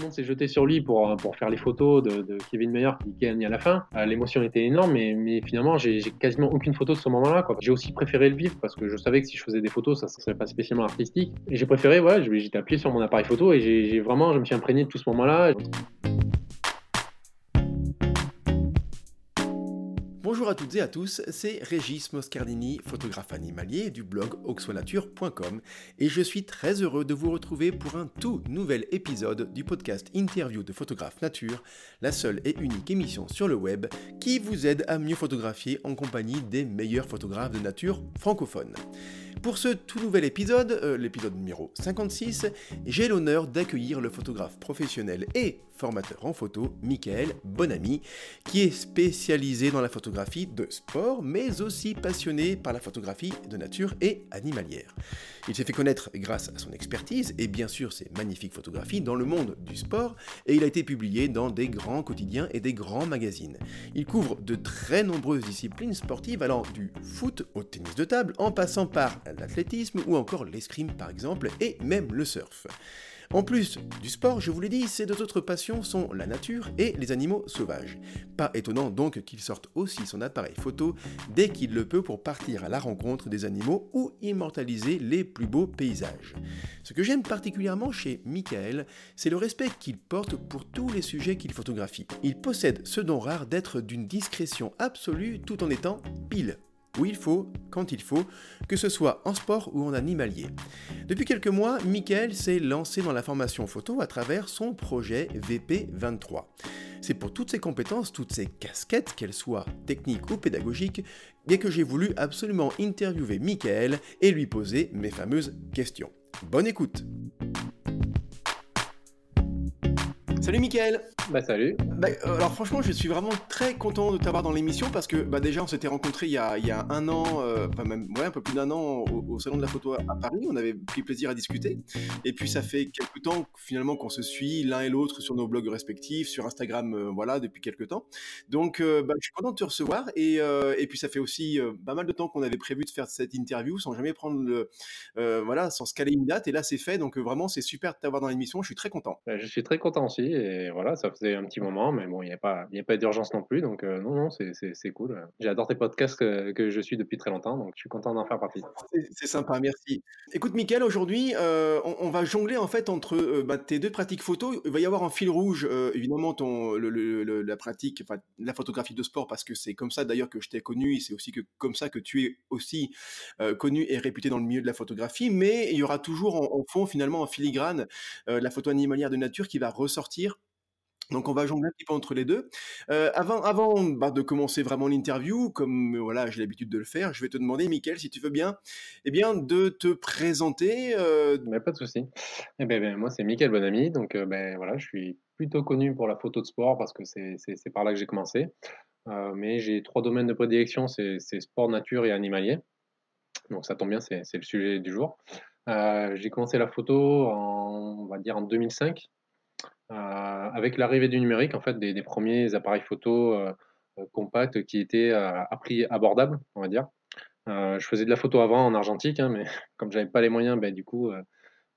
le monde s'est jeté sur lui pour, pour faire les photos de, Kevin Mayer qui gagne à la fin. L'émotion était énorme, mais, mais finalement, j'ai quasiment aucune photo de ce moment-là. J'ai aussi préféré le vivre parce que je savais que si je faisais des photos, ça ne serait pas spécialement artistique. J'ai préféré, ouais, j'étais appuyé sur mon appareil photo et j'ai vraiment, je me suis imprégné de tout ce moment-là. À toutes et à tous, c'est Régis Moscardini, photographe animalier du blog auxoinature.com et je suis très heureux de vous retrouver pour un tout nouvel épisode du podcast Interview de photographe nature, la seule et unique émission sur le web qui vous aide à mieux photographier en compagnie des meilleurs photographes de nature francophones. Pour ce tout nouvel épisode, euh, l'épisode numéro 56, j'ai l'honneur d'accueillir le photographe professionnel et formateur en photo, Michael Bonami, qui est spécialisé dans la photographie de sport, mais aussi passionné par la photographie de nature et animalière. Il s'est fait connaître grâce à son expertise et bien sûr ses magnifiques photographies dans le monde du sport, et il a été publié dans des grands quotidiens et des grands magazines. Il couvre de très nombreuses disciplines sportives allant du foot au tennis de table, en passant par l'athlétisme ou encore l'escrime par exemple, et même le surf. En plus du sport, je vous l'ai dit, ses deux autres passions sont la nature et les animaux sauvages. Pas étonnant donc qu'il sorte aussi son appareil photo dès qu'il le peut pour partir à la rencontre des animaux ou immortaliser les plus beaux paysages. Ce que j'aime particulièrement chez Michael, c'est le respect qu'il porte pour tous les sujets qu'il photographie. Il possède ce don rare d'être d'une discrétion absolue tout en étant pile où il faut, quand il faut, que ce soit en sport ou en animalier. Depuis quelques mois, Michael s'est lancé dans la formation photo à travers son projet VP23. C'est pour toutes ses compétences, toutes ses casquettes, qu'elles soient techniques ou pédagogiques, bien que j'ai voulu absolument interviewer Michael et lui poser mes fameuses questions. Bonne écoute Salut Mickaël. Bah salut. Bah, euh, Alors franchement je suis vraiment très content de t'avoir dans l'émission parce que bah, déjà on s'était rencontrés il y, a, il y a, un an, euh, enfin même ouais, un peu plus d'un an au, Salon de la Photo à Paris, on avait pris plaisir à discuter. Et puis ça fait quelques temps finalement qu'on se suit l'un et l'autre sur nos blogs respectifs, sur Instagram euh, voilà depuis quelques temps. Donc bah, je suis content de te recevoir. Et, et puis ça fait aussi pas mal de temps qu'on avait prévu de faire cette interview sans jamais prendre le, voilà, sans se caler une date. Et là c'est fait. Donc vraiment c'est super de t'avoir dans l'émission, je suis très content. Je suis très content aussi et voilà, ça faisait un petit moment, mais bon, il n'y a pas, pas d'urgence non plus, donc euh, non, non, c'est cool. J'adore tes podcasts que, je suis depuis très longtemps, donc je suis content d'en faire partie. C'est sympa, merci. Écoute, Mickaël, aujourd'hui, euh, on, va jongler en fait entre euh, bah, tes deux pratiques photo. Il va y avoir un fil rouge, évidemment, ton, la pratique, la photographie de sport, parce que c'est comme ça d'ailleurs que je t'ai connu, et c'est aussi que, comme ça que tu es aussi connu et réputé dans le milieu de la photographie, mais il y aura toujours en, en fond, finalement, en filigrane, la photo animalière de nature qui va ressortir donc on va jongler un petit peu entre les deux. Euh, avant avant bah, de commencer vraiment l'interview, comme voilà j'ai l'habitude de le faire, je vais te demander, Mickaël, si tu veux bien, eh bien de te présenter. Euh... Mais pas de souci. Eh ben, ben, moi c'est Mickaël Bonami, donc euh, ben voilà, je suis plutôt connu pour la photo de sport parce que c'est par là que j'ai commencé. Mais j'ai trois domaines de prédilection, c'est sport, nature et animalier. Donc ça tombe bien, c'est le sujet du jour. j'ai commencé la photo en, on va dire en 2005 euh, avec l'arrivée du numérique, en fait, des, premiers appareils photo euh, euh, compacts qui étaient à prix abordable, on va dire. je faisais de la photo avant en argentique, hein, mais comme j'avais pas les moyens, ben, du coup,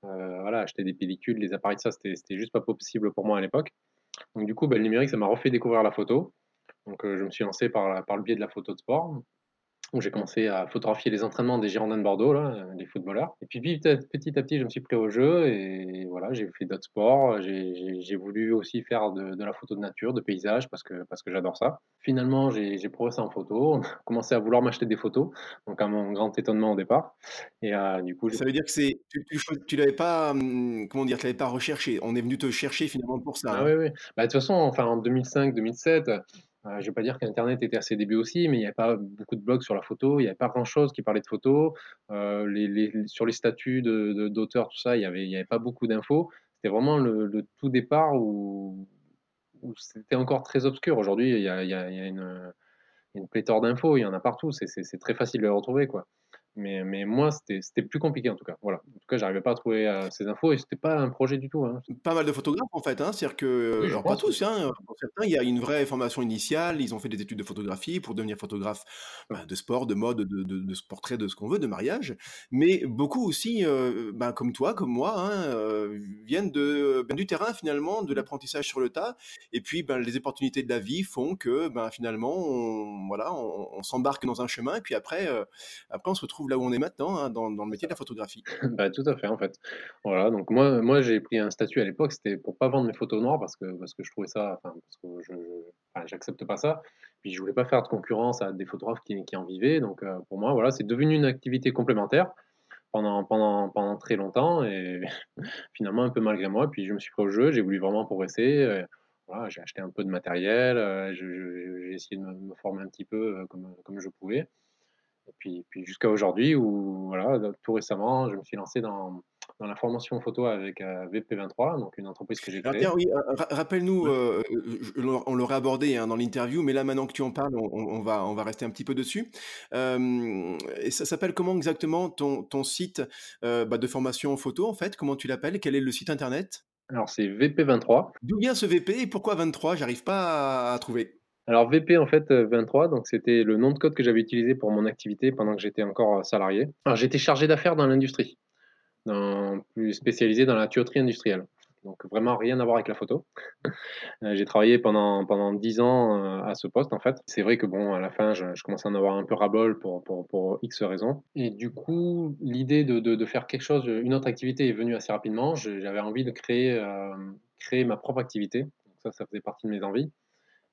voilà, acheter des pellicules, des appareils de ça, c'était juste pas possible pour moi à l'époque. Donc du coup, ben, le numérique, ça m'a refait découvrir la photo. Donc je me suis lancé par, par le biais de la photo de sport j'ai commencé à photographier les entraînements des Girondins de Bordeaux, là, des footballeurs. Et puis petit à petit, je me suis pris au jeu et voilà, j'ai fait d'autres sports. J'ai voulu aussi faire de, la photo de nature, de paysage, parce que, parce que j'adore ça. Finalement, j'ai progressé en photo, commencé à vouloir m'acheter des photos, donc à mon grand étonnement au départ. Et euh, du coup, ça veut dire que c'est tu, tu, l'avais pas, hum, comment dire, tu l'avais pas recherché. On est venu te chercher finalement pour ça. Ah, hein. oui, oui. Bah, de toute façon, enfin en 2005-2007 je ne vais pas dire qu'Internet était à ses débuts aussi, mais il n'y avait pas beaucoup de blogs sur la photo, il n'y avait pas grand-chose qui parlait de photo. Euh, sur les statuts d'auteurs, tout ça, il n'y avait, pas beaucoup d'infos. C'était vraiment le, tout départ où, c'était encore très obscur. Aujourd'hui, il y a, y a, une, une, pléthore d'infos, il y en a partout, c'est très facile de les retrouver. Quoi. Mais, mais moi, c'était plus compliqué en tout cas. Voilà. En tout cas, j'arrivais pas à trouver euh, ces infos et c'était pas un projet du tout. Hein. Pas mal de photographes en fait. Hein. C'est-à-dire que, alors pas tous, hein, pour certains, il y a une vraie formation initiale. Ils ont fait des études de photographie pour devenir photographe bah, de sport, de mode, de, de, de portrait, de ce qu'on veut, de mariage. Mais beaucoup aussi, euh, bah, comme toi, comme moi, hein, euh, viennent de, ben, du terrain finalement, de l'apprentissage sur le tas. Et puis, ben, les opportunités de la vie font que ben, finalement, on, voilà, on, s'embarque dans un chemin. Et puis après, euh, après, on se retrouve là où on est maintenant, hein, dans, le métier de la photographie. bah, tout à fait, en fait. Voilà, donc moi, moi j'ai pris un statut à l'époque, c'était pour pas vendre mes photos noires parce que, parce que je trouvais ça, enfin, parce que je, j'accepte pas ça. Puis je voulais pas faire de concurrence à des photographes qui, qui en vivaient. Donc euh, pour moi, voilà, c'est devenu une activité complémentaire pendant, pendant, pendant très longtemps et finalement un peu malgré moi. Puis je me suis pris au jeu, j'ai voulu vraiment progresser. Euh, voilà, j'ai acheté un peu de matériel, euh, j'ai essayé de me, former un petit peu comme, comme je pouvais. Et puis, puis jusqu'à aujourd'hui où, voilà, tout récemment, je me suis lancé dans, dans la formation photo avec euh, VP23, donc une entreprise que j'ai créée. oui, euh, rappelle-nous, euh, on l'aurait abordé hein, dans l'interview, mais là maintenant que tu en parles, on, va, on va rester un petit peu dessus. et ça s'appelle comment exactement ton, ton site bah, de formation photo en fait? Comment tu l'appelles? Quel est le site internet? Alors c'est VP23. D'où vient ce VP et pourquoi 23 J'arrive pas à, trouver. Alors VP en fait 23, donc c'était le nom de code que j'avais utilisé pour mon activité pendant que j'étais encore salarié. Alors j'étais chargé d'affaires dans l'industrie plus spécialisé dans la tuyauterie industrielle. Donc vraiment rien à voir avec la photo. Euh, j'ai travaillé pendant pendant dix ans euh, à ce poste en fait. C'est vrai que bon à la fin je, je commençais à en avoir un peu ras-bol pour, pour, pour X raisons. Et du coup l'idée de, de, faire quelque chose, une autre activité est venue assez rapidement. J'avais envie de créer euh, créer ma propre activité. Donc ça ça faisait partie de mes envies.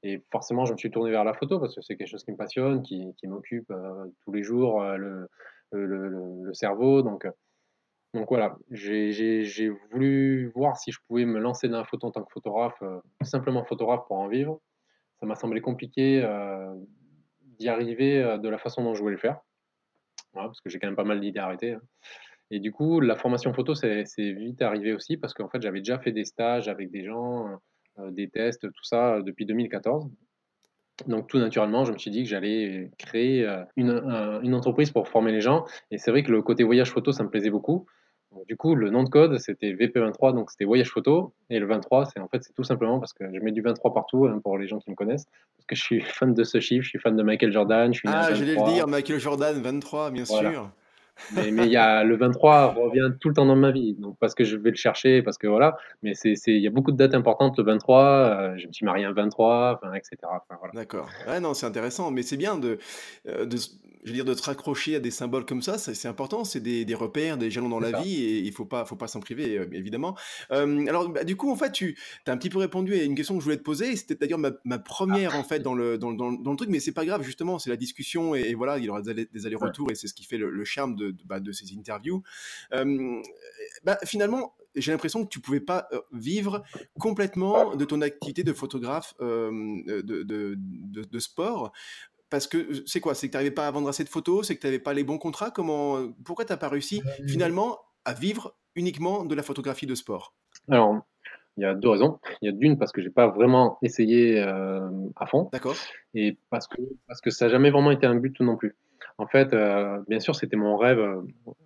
Et forcément je me suis tourné vers la photo parce que c'est quelque chose qui me passionne, qui, m'occupe tous les jours le, le, le, cerveau. Donc donc voilà, j'ai voulu voir si je pouvais me lancer dans la photo en tant que photographe, euh, simplement photographe pour en vivre. Ça m'a semblé compliqué euh, d'y arriver euh, de la façon dont je voulais le faire, parce que j'ai quand même pas mal d'idées arrêtées. Hein. Et du coup, la formation photo, c'est vite arrivé aussi, parce qu'en fait, j'avais déjà fait des stages avec des gens, des tests, tout ça, depuis 2014. Donc tout naturellement, je me suis dit que j'allais créer une, une, entreprise pour former les gens. Et c'est vrai que le côté voyage photo, ça me plaisait beaucoup du coup, le nom de code, c'était VP23, donc c'était voyage photo. Et le 23, c'est en fait, c'est tout simplement parce que je mets du 23 partout, hein, pour les gens qui me connaissent, parce que je suis fan de ce chiffre, je suis fan de Michael Jordan. Je suis ah, j'allais le dire, Michael Jordan, 23, bien sûr. Mais, il y a le 23 revient tout le temps dans ma vie, donc parce que je vais le chercher, parce que voilà. Mais il y a beaucoup de dates importantes le 23. Euh, je me suis marié un 23, enfin, etc. voilà. D'accord. Ouais, non, c'est intéressant, mais c'est bien de, euh, de, je veux dire, de te raccrocher à des symboles comme ça. C'est, important. C'est des, des, repères, des jalons dans la vie, et il faut pas, faut pas s'en priver, euh, évidemment. alors, bah, du coup, en fait, tu as un petit peu répondu à une question que je voulais te poser. C'était d'ailleurs ma, ma, première, en fait, dans le, dans, dans, le truc, mais c'est pas grave. Justement, c'est la discussion, et, voilà, il y aura des, allers-retours, et c'est ce qui fait le, le charme de de, bah, de ces interviews. Bah, finalement, j'ai l'impression que tu pouvais pas vivre complètement de ton activité de photographe de, de, de, sport. Parce que c'est quoi? C'est que tu n'arrivais pas à vendre assez de photos? C'est que tu n'avais pas les bons contrats? Comment Pourquoi tu n'as pas réussi finalement à vivre uniquement de la photographie de sport? Alors, il y a deux raisons. Il y a d'une parce que j'ai pas vraiment essayé à fond. D'accord. Et parce que, parce que ça n'a jamais vraiment été un but non plus. En fait, euh, bien sûr, c'était mon rêve. Euh,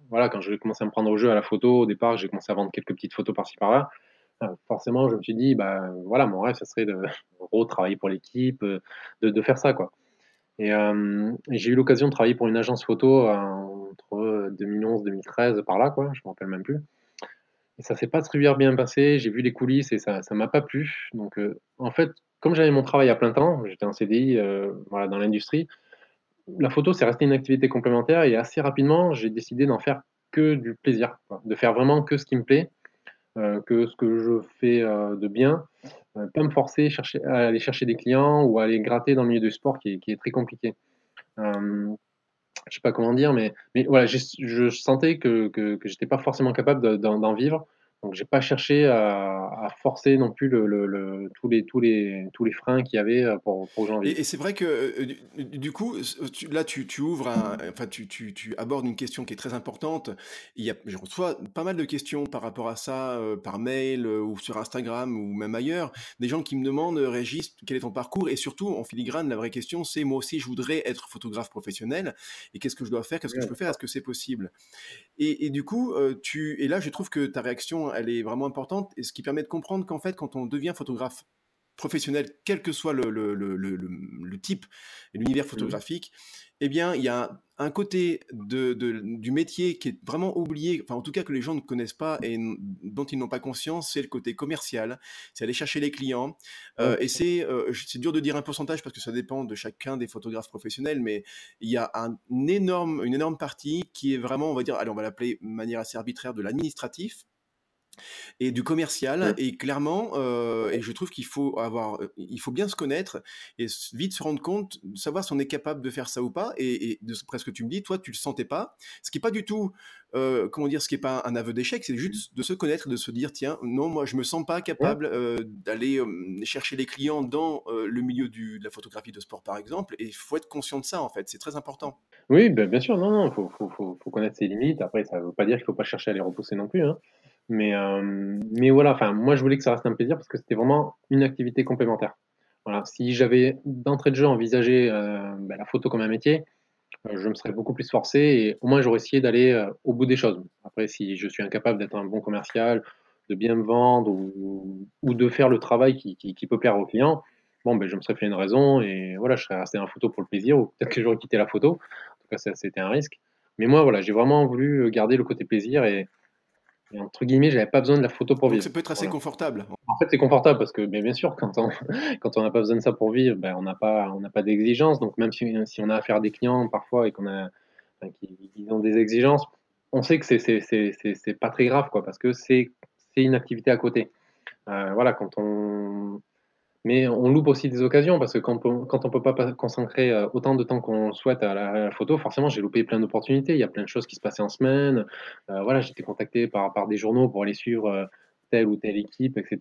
voilà, quand j'ai commencé à me prendre au jeu à la photo, au départ, j'ai commencé à vendre quelques petites photos par-ci par-là. Euh, forcément, je me suis dit, bah voilà, mon rêve, ça serait de travailler pour l'équipe, de, faire ça, quoi. Et, j'ai eu l'occasion de travailler pour une agence photo entre 2011 2013 par là, quoi. Je me rappelle même plus. Et ça s'est pas très bien passé. J'ai vu les coulisses et ça, ça m'a pas plu. Donc, en fait, comme j'avais mon travail à plein temps, j'étais en CDI, voilà, dans l'industrie la photo, c'est resté une activité complémentaire et assez rapidement, j'ai décidé d'en faire que du plaisir, de faire vraiment que ce qui me plaît, euh, que ce que je fais euh, de bien, euh, pas me forcer à aller chercher des clients ou à aller gratter dans le milieu du sport qui est, très compliqué. je sais pas comment dire, mais, voilà, je sentais que, que, que j'étais pas forcément capable d'en vivre donc j'ai pas cherché à, forcer non plus le, tous, les, tous, les, tous les freins qu'il y avait euh, pour, pour janvier. Et, c'est vrai que euh, du, coup, là tu, tu ouvres, enfin tu, tu, tu, abordes une question qui est très importante. Il y a, je reçois pas mal de questions par rapport à ça, euh, par mail ou sur Instagram ou même ailleurs. Des gens qui me demandent, Régis, quel est ton parcours? Et surtout, en filigrane, la vraie question, c'est moi aussi, je voudrais être photographe professionnel. Et qu'est-ce que je dois faire? Qu'est-ce que je peux faire? Est-ce que c'est possible? Et, et, du coup, tu, et là, je trouve que ta réaction elle est vraiment importante, et ce qui permet de comprendre qu'en fait, quand on devient photographe professionnel, quel que soit le, le, le, le type et l'univers mmh. photographique, eh bien, il y a un côté de, du métier qui est vraiment oublié, enfin en tout cas que les gens ne connaissent pas et dont ils n'ont pas conscience, c'est le côté commercial, c'est aller chercher les clients. Euh, et c'est euh, c'est dur de dire un pourcentage parce que ça dépend de chacun des photographes professionnels, mais il y a un énorme, une énorme partie qui est vraiment, on va dire, allez, on va l'appeler de manière assez arbitraire, de l'administratif et du commercial. Et clairement, euh, et je trouve qu'il faut avoir, il faut bien se connaître et vite se rendre compte, savoir si on est capable de faire ça ou pas. Et, de presque tu me dis, toi, tu le sentais pas. Ce qui est pas du tout, euh, comment dire, ce qui est pas un aveu d'échec, c'est juste de se connaître, de se dire, tiens, non, moi, je me sens pas capable d'aller chercher les clients dans le milieu du, de la photographie de sport, par exemple. Et il faut être conscient de ça, en fait. C'est très important. Oui, ben, bien sûr, non, non, faut, faut, faut, faut, connaître ses limites. Après, ça veut pas dire qu'il faut pas chercher à les repousser non plus. Hein. Mais, euh, mais voilà, moi je voulais que ça reste un plaisir parce que c'était vraiment une activité complémentaire. Voilà, si j'avais d'entrée de jeu envisagé euh, ben, la photo comme un métier, euh, je me serais beaucoup plus forcé et au moins j'aurais essayé d'aller au bout des choses. Après, si je suis incapable d'être un bon commercial, de bien me vendre ou, ou de faire le travail qui, qui, qui, peut plaire aux clients, bon, ben, je me serais fait une raison et voilà, je serais resté en photo pour le plaisir ou peut-être que j'aurais quitté la photo. En tout cas, c'était un risque. Mais moi, voilà, j'ai vraiment voulu garder le côté plaisir et, entre guillemets, j'avais pas besoin de la photo pour vivre. ça peut être assez confortable. En fait, c'est confortable parce que, bien sûr, quand on quand on n'a pas besoin de ça pour vivre, ben, on n'a pas on n'a pas d'exigences. Donc même si, si, on a affaire à des clients parfois et qu'on a qui, ont des exigences, on sait que c'est c'est pas très grave quoi parce que c'est c'est une activité à côté. Euh, voilà, quand on mais on loupe aussi des occasions parce que quand on, on peut pas consacrer euh, autant de temps qu'on souhaite à la, photo, forcément, j'ai loupé plein d'opportunités. Il y a plein de choses qui se passaient en semaine. Euh, voilà, j'étais contacté par, par des journaux pour aller suivre euh, telle ou telle équipe, etc.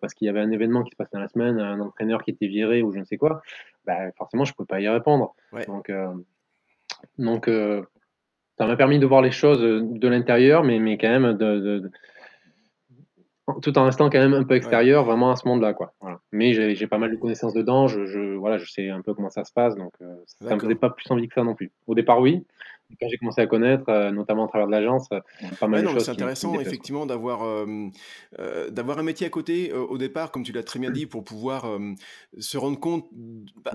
parce qu'il y avait un événement qui se passait dans la semaine, un entraîneur qui était viré ou je ne sais quoi. Bah, forcément, je ne peux pas y répondre. Donc, donc ça m'a permis de voir les choses de l'intérieur, mais, mais quand même de, de tout en restant quand même un peu extérieur, vraiment à ce monde-là, quoi. Voilà. Mais j'ai pas mal de connaissances dedans, je, je, voilà, je sais un peu comment ça se passe, donc euh, ça me faisait pas plus envie que ça non plus. Au départ, oui, quand j'ai commencé à connaître, euh, notamment à travers de l'agence, euh, pas mal de choses. C'est intéressant, effectivement, d'avoir euh, d'avoir un métier à côté au départ, comme tu l'as très bien dit, pour pouvoir se rendre compte bah,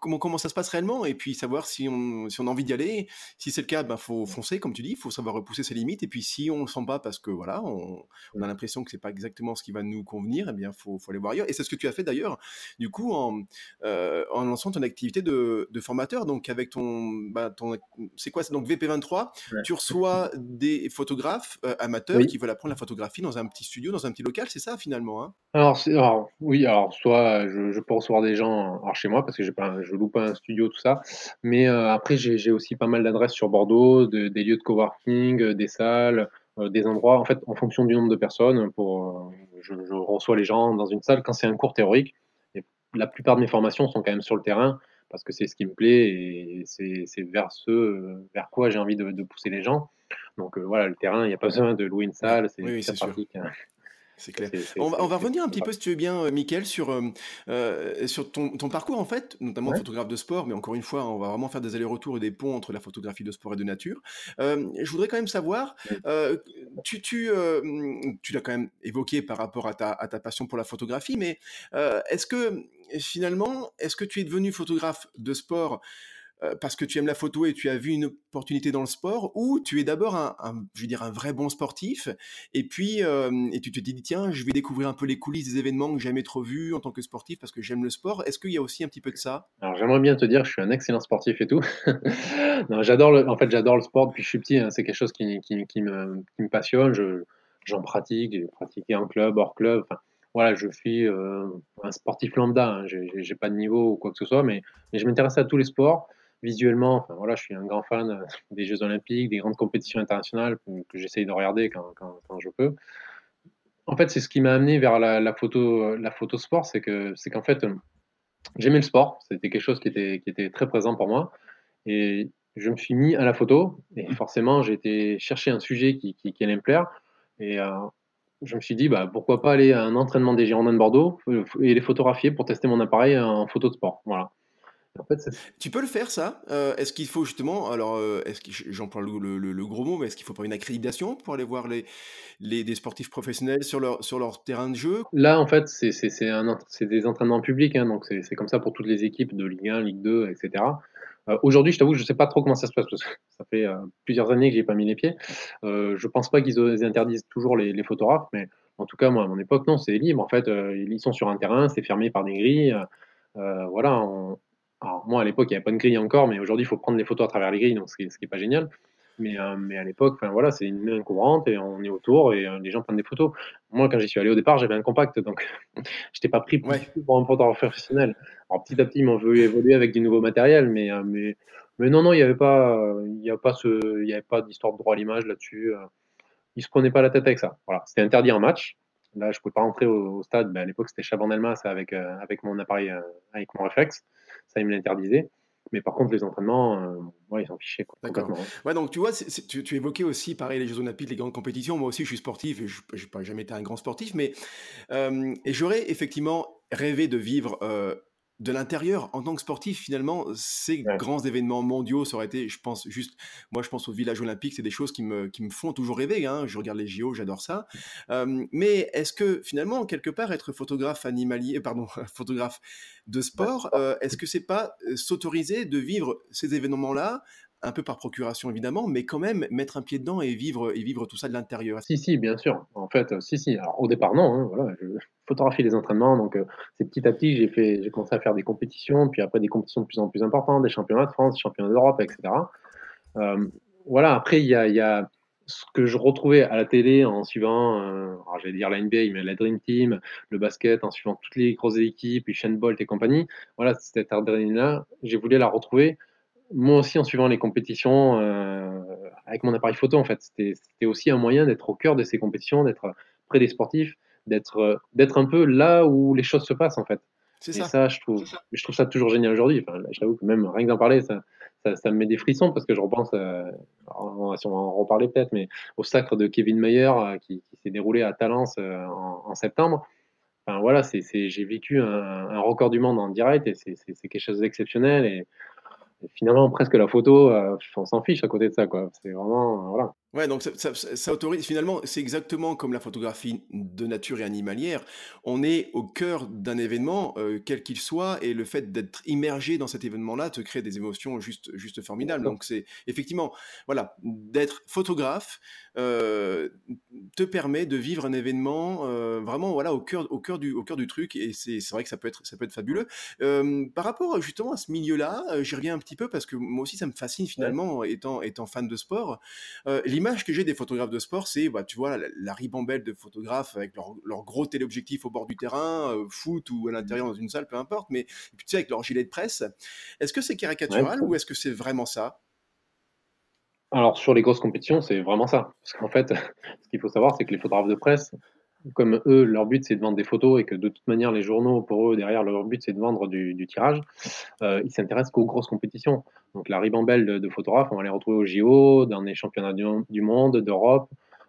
comment, comment ça se passe réellement et puis savoir si on, si on a envie d'y aller. Si c'est le cas, il ben, faut foncer, comme tu dis, il faut savoir repousser ses limites. Et puis si on ne sent pas parce que voilà, on, on a l'impression que c'est pas exactement ce qui va nous convenir, eh bien, faut, faut aller voir ailleurs. Et c'est ce que tu as fait d'ailleurs, du coup, en, en lançant ton activité de, de formateur. Donc, avec ton, bah, ton c'est quoi donc VP23, tu reçois des photographes euh, amateurs qui veulent apprendre la photographie dans un petit studio, dans un petit local, c'est ça finalement hein? Alors, oui, alors soit je, peux recevoir des gens chez moi parce que pas, je loue pas un studio, tout ça, mais euh, après j'ai aussi pas mal d'adresses sur Bordeaux, des lieux de coworking, euh, des salles, des endroits, en fait en fonction du nombre de personnes, pour, je, je reçois les gens dans une salle. Quand c'est un cours théorique. Et la plupart de mes formations sont quand même sur le terrain parce que c'est ce qui me plaît et c'est vers ce vers quoi j'ai envie de, de, pousser les gens. Donc euh, voilà, le terrain, il n'y a pas besoin de louer une salle, c'est oui, pratique. Hein. C'est clair. on, va, on va revenir un petit peu, si tu veux bien, euh, Mickaël, sur, euh, sur ton, ton, parcours, en fait, notamment photographe de sport, mais encore une fois, on va vraiment faire des allers-retours et des ponts entre la photographie de sport et de nature. je voudrais quand même savoir, tu, tu, tu l'as quand même évoqué par rapport à ta, à ta passion pour la photographie, mais est-ce que, finalement, est-ce que tu es devenu photographe de sport euh, parce que tu aimes la photo et tu as vu une opportunité dans le sport, ou tu es d'abord un, je veux dire, un vrai bon sportif, et puis euh, et tu te dis tiens, je vais découvrir un peu les coulisses des événements que j'ai jamais trop vus en tant que sportif parce que j'aime le sport. Est-ce qu'il y a aussi un petit peu de ça? Alors j'aimerais bien te dire, je suis un excellent sportif et tout. j'adore en fait, j'adore le sport depuis que je suis petit. Hein. c'est quelque chose qui, me, qui me passionne. Je, j'en pratique, j'ai pratiqué en club, hors club. Voilà, je suis euh, un sportif lambda. Hein. J'ai, pas de niveau ou quoi que ce soit, mais, je m'intéresse à tous les sports visuellement, voilà, je suis un grand fan euh, des Jeux Olympiques, des grandes compétitions internationales que, j'essaye de regarder quand, je peux. En fait, c'est ce qui m'a amené vers la, photo, la photo sport, c'est que c'est qu'en fait, j'aimais le sport, c'était quelque chose qui était, très présent pour moi, et je me suis mis à la photo, et forcément, j'ai été chercher un sujet qui, allait me plaire, et euh, je me suis dit, bah, pourquoi pas aller à un entraînement des Girondins de Bordeaux euh, et les photographier pour tester mon appareil en photo de sport. Voilà. En fait, Tu peux le faire ça? Heu, est-ce qu'il faut justement alors, est-ce que j'emploie le le gros mot, mais est-ce qu'il faut pas une accréditation pour aller voir les les des sportifs professionnels sur leur sur leur terrain de jeu? là, en fait, c'est des entraînements publics, hein, donc c'est comme ça pour toutes les équipes de Ligue 1, Ligue 2 et Heu, aujourd'hui, je t'avoue, je sais pas trop comment ça se passe parce que ça fait, heu, plusieurs années que j'y ai pas mis les pieds. Heu, je pense pas qu'ils interdisent toujours les les photographes, mais en tout cas, moi, à mon époque, non, c'est libre. En fait, heu, ils sont sur un terrain, c'est fermé par des grilles, voilà, on alors moi, à l'époque, il y avait pas de grille encore, mais aujourd'hui, il faut prendre des photos à travers les grilles, donc ce qui est ce qui est pas génial. Mais, heu, mais à l'époque, voilà, c'est une main courante et on est autour et heu, les gens prennent des photos. Moi, quand j'y suis allé au départ, j'avais un compact, donc j'étais pas pris Ouais, pour un photographe professionnel. Alors petit à petit, ils m'ont vu évoluer avec du nouveau matériel, mais, heu, mais mais non, non, il y avait pas, il a pas ce il y avait pas d'histoire de droit à l'image là-dessus. Ils se prenaient pas la tête avec ça. Voilà, c'était interdit en match. Là, je pouvais pas rentrer au au stade, bah, à l'époque, c'était Chabandelmas avec, avec mon appareil, avec mon réflexe. Ça, ils me l'interdisaient. Mais par contre, les entraînements, ouais, ils s'en fichaient quoi, d'accord. complètement, hein. Ouais, donc tu vois, tu tu évoquais aussi pareil les jeux olympiques, les grandes compétitions. Moi aussi, je suis sportif et je pas jamais été un grand sportif, mais hem et j'aurais effectivement rêvé de vivre, heu, de l'intérieur en tant que sportif finalement, ces Ouais, grands événements mondiaux, ça aurait été je pense juste moi je pense aux villages olympiques, c'est des choses qui me qui me font toujours rêver, hein. Je regarde les JO, j'adore ça. Mais est-ce que finalement, quelque part, être photographe animalier pardon, photographe de sport, heu, est-ce que c'est pas, heu, s'autoriser de vivre ces événements-là, un peu par procuration évidemment, mais quand même mettre un pied dedans et vivre et vivre tout ça de l'intérieur? Si, si, bien sûr. En fait, heu, si, si. Au départ, non, hein, voilà, je photographie les entraînements, donc heu, c'est petit à petit, j'ai fait j'ai commencé à faire des compétitions, puis après des compétitions de plus en plus importantes, des championnats de France, des championnats d'Europe et cetera. Hem, voilà, après il y a y a ce que je retrouvais à la télé en suivant, alors j'allais dire la NBA, mais la Dream Team, le basket, en suivant toutes les grosses équipes, Usain Bolt et compagnie. Voilà, cette adrénaline-là, j'ai voulu la retrouver moi aussi, en suivant les compétitions, heu, avec mon appareil photo, en fait, c'était aussi un moyen d'être au cœur de ces compétitions, d'être près des sportifs, d'être, un peu là où les choses se passent, en fait C'est et ça. ça, je trouve je trouve ça toujours génial aujourd'hui. Enfin, j'avoue que même rien que d'en parler, ça ça ça me met des frissons parce que je repense, on si on va en reparler peut-être, mais au sacre de Kevin Mayer, heu, qui qui s'est déroulé à Talence, heu, en en septembre. Enfin voilà, j'ai vécu un un record du monde en direct et c'est quelque chose d'exceptionnel et finalement, presque la photo, heu, on s'en fiche à côté de ça, quoi. C'est vraiment, heu, voilà. Ouais, donc ça ça ça ça autorise finalement, c'est exactement comme la photographie de nature et animalière. On est au cœur d'un événement, heu, quel qu'il soit et le fait d'être immergé dans cet événement-là te crée des émotions juste juste formidables. Donc c'est effectivement, voilà, d'être photographe, heu, te permet de vivre un événement, heu, vraiment, voilà, au cœur au cœur du au cœur du truc et c'est vrai que ça peut être ça peut être fabuleux. Par rapport, justement, à ce milieu-là, j'y reviens un petit peu parce que moi aussi ça me fascine Ouais. finalement étant étant fan de sport. L'image que j'ai des photographes de sport, c'est, bah, tu vois, la la ribambelle de photographes avec leurs leurs gros téléobjectifs au bord du terrain, heu, foot ou à Mmh. l'intérieur dans une salle, peu importe, mais et puis tu sais, avec leur gilet de presse. Est-ce que c'est caricatural ou est-ce que c'est vraiment ça? Alors sur les grosses compétitions, c'est vraiment ça. Parce qu'en fait, ce qu'il faut savoir, c'est que les photographes de presse, comme eux, leur but, c'est de vendre des photos et que de toute manière, les journaux, pour eux, derrière, leur but, c'est de vendre du du tirage, heu, ils s'intéressent qu'aux grosses compétitions. Donc la ribambelle de de photographes, on va les retrouver aux JO, dans les championnats du mon du monde, d'Europe,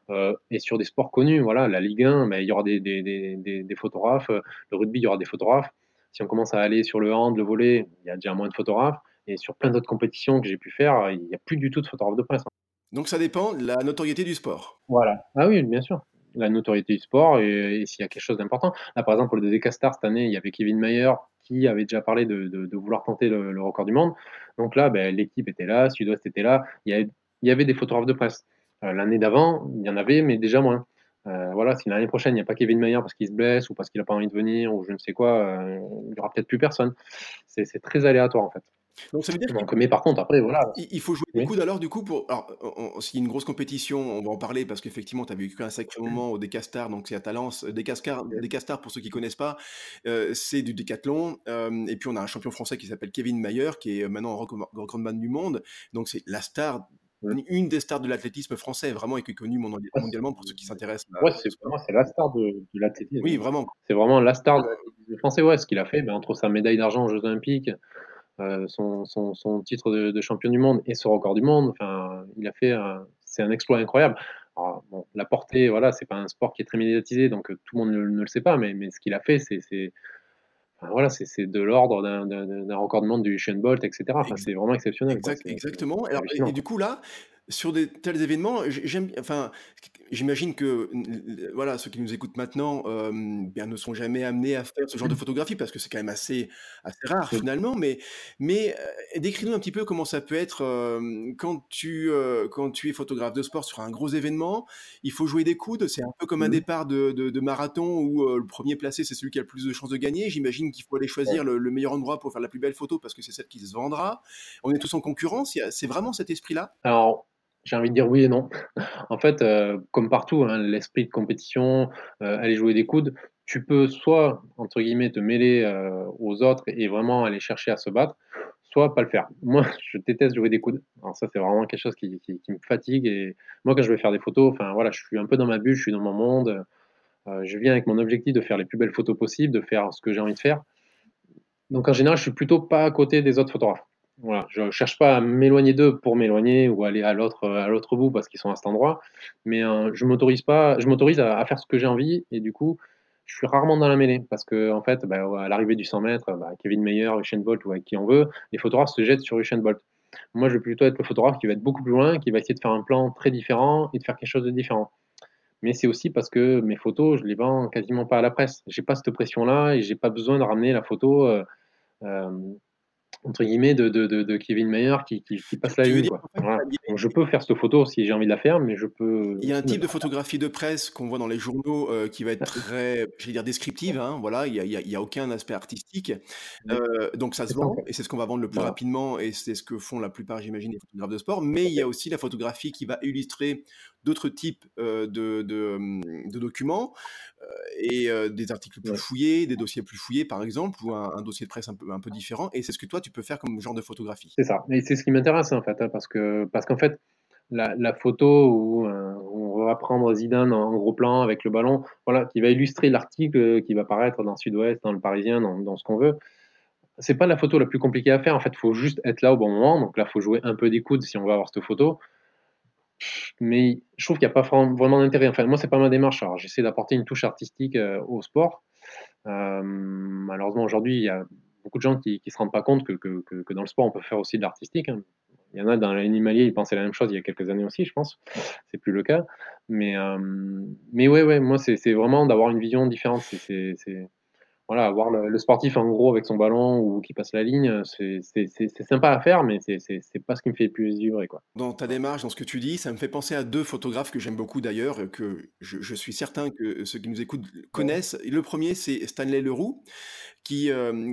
heu et sur des sports connus. Voilà, la Ligue 1, bah, il y aura des des des des des photographes, heu, le rugby, il y aura des photographes. Si on commence à aller sur le hand, le volley, il y a déjà moins de photographes et sur plein d'autres compétitions que j'ai pu faire, il y a plus du tout de photographes de presse. Donc ça dépend de la notoriété du sport. Voilà. Ah oui, bien sûr. La notoriété du sport et s'il y a quelque chose d'important. Là, par exemple, pour le Decathlon cette année, il y avait Kevin Mayer qui avait déjà parlé de vouloir tenter le record du monde. Donc là, beh, l'équipe était là, Sud-Ouest était là, il y avait des photographes de presse. Heu, l'année d'avant, il y en avait, mais déjà moins. Heu, voilà, si l'année prochaine, il y a pas Kevin Mayer parce qu'il se blesse ou parce qu'il a pas envie de venir ou je ne sais quoi, heu, il y aura peut-être plus personne. C'est très aléatoire, en fait. Donc ça veut dire qu'il Donc mais par contre, après, voilà il faut jouer des oui? coudes alors du coup pour alors, a une grosse compétition, on va en parler parce qu'effectivement tu as vécu un sacré moment au Decastars, donc c'est à Talence. Decascar Decastars pour ceux qui connaissent pas, heu, c'est du décathlon, hem et puis on a un champion français qui s'appelle Kevin Mayer qui est maintenant recordman du monde. Donc c'est la star une des stars de l'athlétisme français vraiment et qui est connue mondialement pour ceux qui s'intéressent Ouais, c'est c'est la star de de Oui, l'athlétisme. vraiment. C'est vraiment la star de l'athlétisme français, ouais, ce qu'il a fait, ben, entre sa médaille d'argent aux Jeux olympiques, son son son titre de de champion du monde et son record du monde, enfin, il a fait c'est un exploit incroyable. Alors bon, la portée, voilà, c'est pas un sport qui est très médiatisé, donc heu, tout le monde ne ne le sait pas, mais mais ce qu'il a fait, c'est voilà, c'est de l'ordre d'un record de monde du Usain Bolt, etc. Enfin, c'est vraiment exceptionnel, exactement. Alors, et, du coup, là, sur des tels événements, j'aime, enfin, j'imagine que voilà, ceux qui nous écoutent maintenant, bien, ne sont jamais amenés à faire ce genre de mmh. photographie parce que c'est quand même assez, assez rare finalement. Mais, mais décris-nous un petit peu comment ça peut être quand tu, quand tu es photographe de sport sur un gros événement. Il faut jouer des coudes. C'est un peu comme un mmh. départ de, de, marathon où le premier placé c'est celui qui a le plus de chances de gagner. J'imagine qu'il faut aller choisir le, le, meilleur endroit pour faire la plus belle photo parce que c'est celle qui se vendra. On est tous en concurrence. C'est vraiment cet esprit-là? Alors j'ai envie de dire oui et non. En fait, euh, comme partout, hein, l'esprit de compétition, euh, aller jouer des coudes, tu peux soit, entre guillemets, te mêler euh, aux autres et vraiment aller chercher à se battre, soit pas le faire. Moi, je déteste jouer des coudes. Alors ça, c'est vraiment quelque chose qui, qui, me fatigue. Et moi, quand je vais faire des photos, enfin voilà, je suis un peu dans ma bulle, je suis dans mon monde. je viens avec mon objectif de faire les plus belles photos possibles, de faire ce que j'ai envie de faire. Donc en général, je suis plutôt pas à côté des autres photographes. Voilà, je cherche pas à m'éloigner d'eux pour m'éloigner ou aller à l'autre à l'autre bout parce qu'ils sont à cet endroit, mais euh, je m'autorise pas, je m'autorise à, faire ce que j'ai envie et du coup, je suis rarement dans la mêlée parce que en fait, bah, à l'arrivée du 100 mètres, bah, Kevin Mayer, Usain Bolt ou avec qui on veut, les photographes se jettent sur Usain Bolt. Moi, je vais plutôt être le photographe qui va être beaucoup plus loin, qui va essayer de faire un plan très différent et de faire quelque chose de différent. Mais c'est aussi parce que mes photos, je les vends quasiment pas à la presse. J'ai pas cette pression-là et j'ai pas besoin de ramener la photo. Euh, euh, entre guillemets de, de, de, Kevin Mayer qui, qui, passe la une. Quoi. Donc, je peux faire cette photo si j'ai envie de la faire, mais je peux. Il y a un type de photographie de presse qu'on voit dans les journaux euh, qui va être très, je vais dire, descriptive. Hein, voilà, il n'y a, aucun aspect artistique. Euh, donc ça se vend et c'est ce qu'on va vendre le plus rapidement et c'est ce que font la plupart, j'imagine, les photographes de sport. Mais il y a aussi la photographie qui va illustrer d'autres types euh, de, de, hum, de, documents et des articles plus fouillés, des dossiers plus fouillés, par exemple, ou un, dossier de presse un peu, un peu différent. Et c'est ce que toi, tu peux faire comme genre de photographie. C'est ça. Et c'est ce qui m'intéresse, en fait, hein, parce que parce qu'en fait, la, photo où on va prendre Zidane en gros plan avec le ballon, voilà, qui va illustrer l'article qui va paraître dans Sud-Ouest, dans le Parisien, dans, ce qu'on veut. C'est pas la photo la plus compliquée à faire. En fait, il faut juste être là au bon moment. Donc là, il faut jouer un peu des coudes si on veut avoir cette photo mais je trouve qu'il n'y a pas vraiment d'intérêt. Enfin, moi, c'est pas ma démarche. Alors, j'essaie d'apporter une touche artistique euh, au sport. Euh, malheureusement, aujourd'hui, il y a beaucoup de gens qui ne se rendent pas compte que, dans le sport, on peut faire aussi de l'artistique. Hein. Il y en a dans l'animalier, ils pensaient la même chose il y a quelques années aussi, je pense. C'est plus le cas. Mais, euh, mais ouais, ouais, moi, c'est vraiment d'avoir une vision différente. C'est voilà, voir le, sportif en gros avec son ballon ou qui passe la ligne, c'est sympa à faire, mais c'est pas ce qui me fait le plus vibrer. Quoi. Dans ta démarche, dans ce que tu dis, ça me fait penser à deux photographes que j'aime beaucoup d'ailleurs, que je, je, suis certain que ceux qui nous écoutent connaissent. Le premier, c'est Stanley Leroux, qui,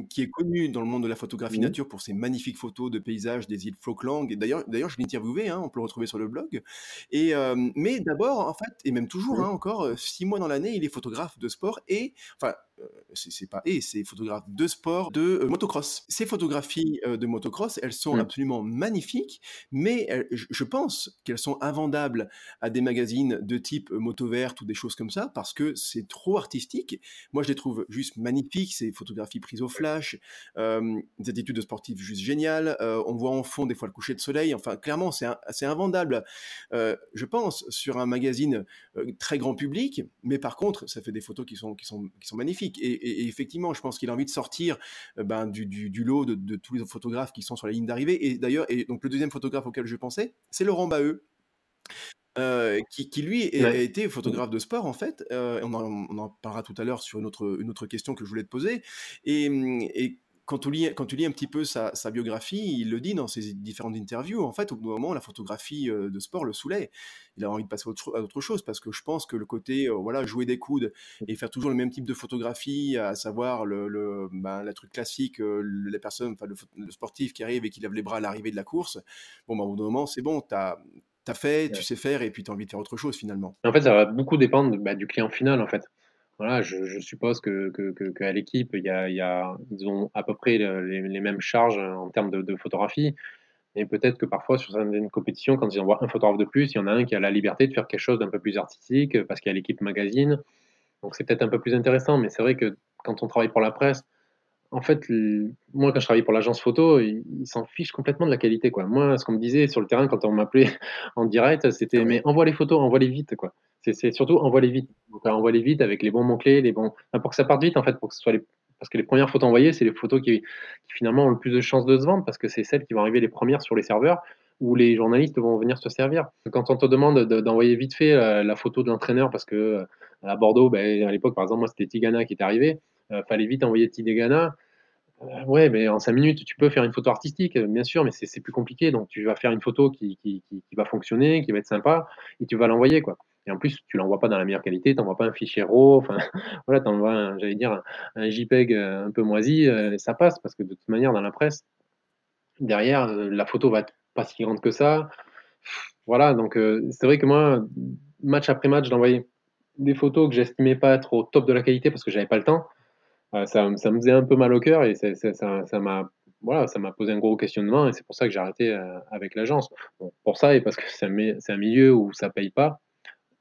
qui est connu dans le monde de la photographie mmh. nature pour ses magnifiques photos de paysages des îles Falkland. Et d'ailleurs, d'ailleurs, je l'ai interviewé, hein, on peut le retrouver sur le blog. Et, mais d'abord, en fait, et même toujours, mmh. hein, encore, six mois dans l'année, il est photographe de sport et, enfin, c'est pas et, c'est photographe de sport, de motocross. Ces photographies de motocross, elles sont mmh. absolument magnifiques, mais je pense qu'elles sont invendables à des magazines de type Moto Verte ou des choses comme ça, parce que c'est trop artistique. Moi, je les trouve juste magnifiques, ces photographies prises au flash, des attitudes de juste géniales. on voit en fond des fois le coucher de soleil. Enfin, clairement, c'est assez invendable, je pense, sur un magazine très grand public, mais par contre, ça fait des photos qui sont, qui sont, qui sont magnifiques. Et, effectivement, je pense qu'il a envie de sortir euh, ben, du, lot de, tous les photographes qui sont sur la ligne d'arrivée. Et d'ailleurs, et donc le deuxième photographe auquel je pensais, c'est Laurent Baheux. Euh, qui, lui a été photographe de sport en fait. Euh, on, en, parlera tout à l'heure sur une autre, une autre question que je voulais te poser. Et, et quand tu lis, quand tu lis un petit peu sa, biographie, il le dit dans ses différentes interviews, en fait, au bout d'un moment, la photographie euh, de sport le saoulait. Il a envie de passer à autre chose parce que je pense que le côté, euh, voilà, jouer des coudes et faire toujours le même type de photographie, à savoir le, le, ben, truc classique, les personnes, enfin, le, sportif qui arrive et qui lève les bras à l'arrivée de la course, bon, ben, au bout d'un moment, c'est bon, tu as as fait, tu sais faire, et puis tu as envie de faire autre chose finalement. En fait, ça va beaucoup dépendre bah, du client final, en fait. Voilà, je, suppose que, qu'à l'équipe, il y a, y a, ils ont à peu près les, mêmes charges en termes de, photographie. Et peut-être que parfois, sur une compétition, quand ils envoient un photographe de plus, il y en a un qui a la liberté de faire quelque chose d'un peu plus artistique parce qu'il y a l'équipe magazine. Donc c'est peut-être un peu plus intéressant. Mais c'est vrai que quand on travaille pour la presse, en fait, moi, quand je travaillais pour l'agence photo, ils s'en fichent complètement de la qualité. Quoi. Moi, ce qu'on me disait sur le terrain quand on m'appelait en direct, c'était ah mais envoie les photos, envoie les vite. Quoi. C'est surtout envoie les vite. Donc, envoie les vite avec les bons mots-clés, les bons. pour que ça parte vite, en fait, pour que ce soit les Parce que les premières photos envoyées, c'est les photos qui, qui, finalement ont le plus de chances de se vendre parce que c'est celles qui vont arriver les premières sur les serveurs où les journalistes vont venir se servir. Quand on te demande d'envoyer vite fait la, photo de l'entraîneur parce que euh, à Bordeaux, ben, à l'époque, par exemple, moi, c'était Tigana qui est arrivé, euh, fallait vite envoyer Tigana. Euh, ouais, mais en cinq minutes, tu peux faire une photo artistique, bien sûr, mais c'est plus compliqué. Donc, tu vas faire une photo qui, va fonctionner, qui va être sympa, et tu vas l'envoyer, quoi. Et en plus, tu l'envoies pas dans la meilleure qualité, tu n'envoies pas un fichier RAW, enfin, voilà, tu envoies, j'allais dire, un, JPEG un peu moisi, ça passe, parce que de toute manière, dans la presse, derrière, la photo va être pas si grande que ça. Voilà, donc euh, c'est vrai que moi, match après match, d'envoyer des photos que j'estimais pas être au top de la qualité parce que j'avais pas le temps. Euh, ça, ça, me faisait un peu mal au cœur et ça, ça, m'a voilà, posé un gros questionnement et c'est pour ça que j'ai arrêté euh, avec l'agence. pour ça et parce que c'est un, milieu où ça paye pas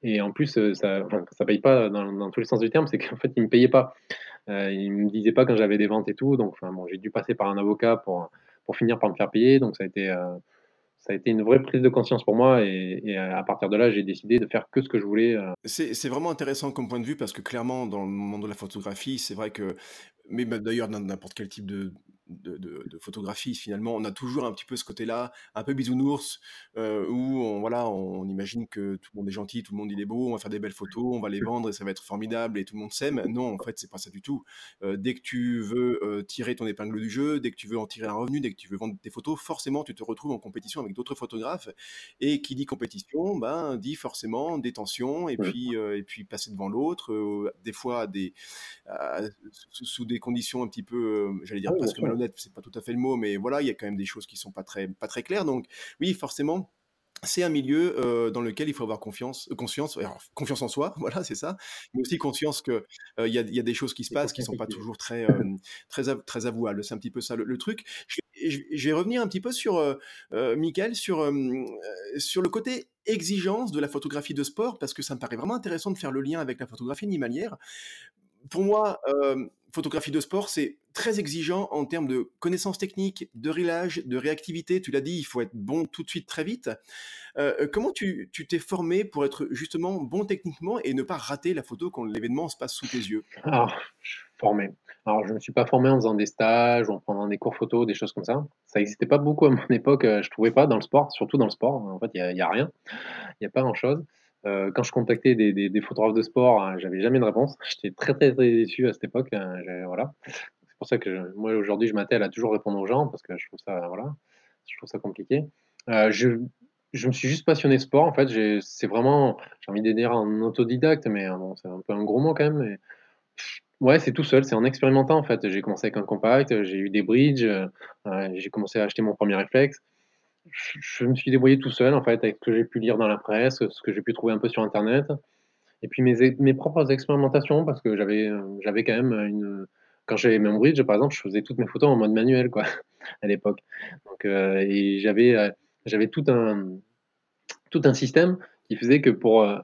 et en plus ça, enfin, paye pas dans, tous les sens du terme, c'est qu'en fait ils me payaient pas. Euh, ils me disaient pas quand j'avais des ventes et tout, donc bon, j'ai dû passer par un avocat pour pour finir par me faire payer, donc ça a été ça a été une vraie prise de conscience pour moi et, à partir de là, j'ai décidé de faire que ce que je voulais. Euh. C'est vraiment intéressant comme point de vue parce que clairement, dans le monde de la photographie, c'est vrai que, mais d'ailleurs, n'importe quel type de, de, photographie, finalement, on a toujours un petit peu ce côté-là, un peu bisounours, euh, où on, voilà, on imagine que tout le monde est gentil, tout le monde il est beau, on va faire des belles photos, on va les vendre et ça va être formidable et tout le monde s'aime. Non, en fait, c'est pas ça du tout. Euh, dès que tu veux euh, tirer ton épingle du jeu, dès que tu veux en tirer un revenu, dès que tu veux vendre tes photos, forcément, tu te retrouves en compétition avec d'autres photographes. Et qui dit compétition, ben, dit forcément des tensions et puis, et puis passer devant l'autre, des fois des, sous, des conditions un petit peu, j'allais dire, presque c'est pas tout à fait le mot, mais voilà, il y a quand même des choses qui sont pas très, pas très claires. Donc, oui, forcément, c'est un milieu euh, dans lequel il faut avoir confiance, euh, conscience, confiance en soi, voilà, c'est ça, mais aussi conscience que euh, il y, a, y, a, des choses qui se passent qui sont pas toujours très, très, très avouables. C'est un petit peu ça le, truc. Je, je, vais revenir un petit peu sur Michael, sur sur le côté exigence de la photographie de sport, parce que ça me paraît vraiment intéressant de faire le lien avec la photographie animalière. Pour moi, photographie de sport, c'est très exigeant en termes de connaissances techniques, de rilage, de réactivité. Tu l'as dit, il faut être bon tout de suite, très vite. Euh, euh, comment tu t'es formé pour être justement bon techniquement et ne pas rater la photo quand l'événement se passe sous tes yeux? Alors, je suis formé. Alors, je ne me suis pas formé en faisant des stages ou en prenant des cours photo, des choses comme ça. Ça n'existait pas beaucoup à mon époque, euh, je ne trouvais pas dans le sport, surtout dans le sport. En fait, il n'y a, rien. Il n'y a pas grand-chose. Euh, quand je contactais des, photographes de sport, hein, j'avais jamais de réponse. J'étais très, très, déçu à cette époque. Hein, voilà. C'est pour ça que moi, aujourd'hui, je m'attelle à toujours répondre aux gens parce que je trouve ça, voilà, je trouve ça compliqué. Euh, je, me suis juste passionné sport. En fait, c'est vraiment, j'ai envie de dire en autodidacte, mais bon, c'est un peu un gros mot quand même. Ouais, c'est tout seul, c'est en expérimentant en fait. J'ai commencé avec un compact, j'ai eu des bridges, euh, j'ai commencé à acheter mon premier réflexe je me suis débrouillé tout seul, en fait, avec ce que j'ai pu lire dans la presse, ce que j'ai pu trouver un peu sur internet et puis mes mes propres expérimentations parce que j'avais, euh, j'avais quand même une quand j'avais mon bridge, par exemple, je faisais toutes mes photos en mode manuel, quoi, à l'époque. Donc heu et j'avais, heu, j'avais tout un tout un système qui faisait que pour, à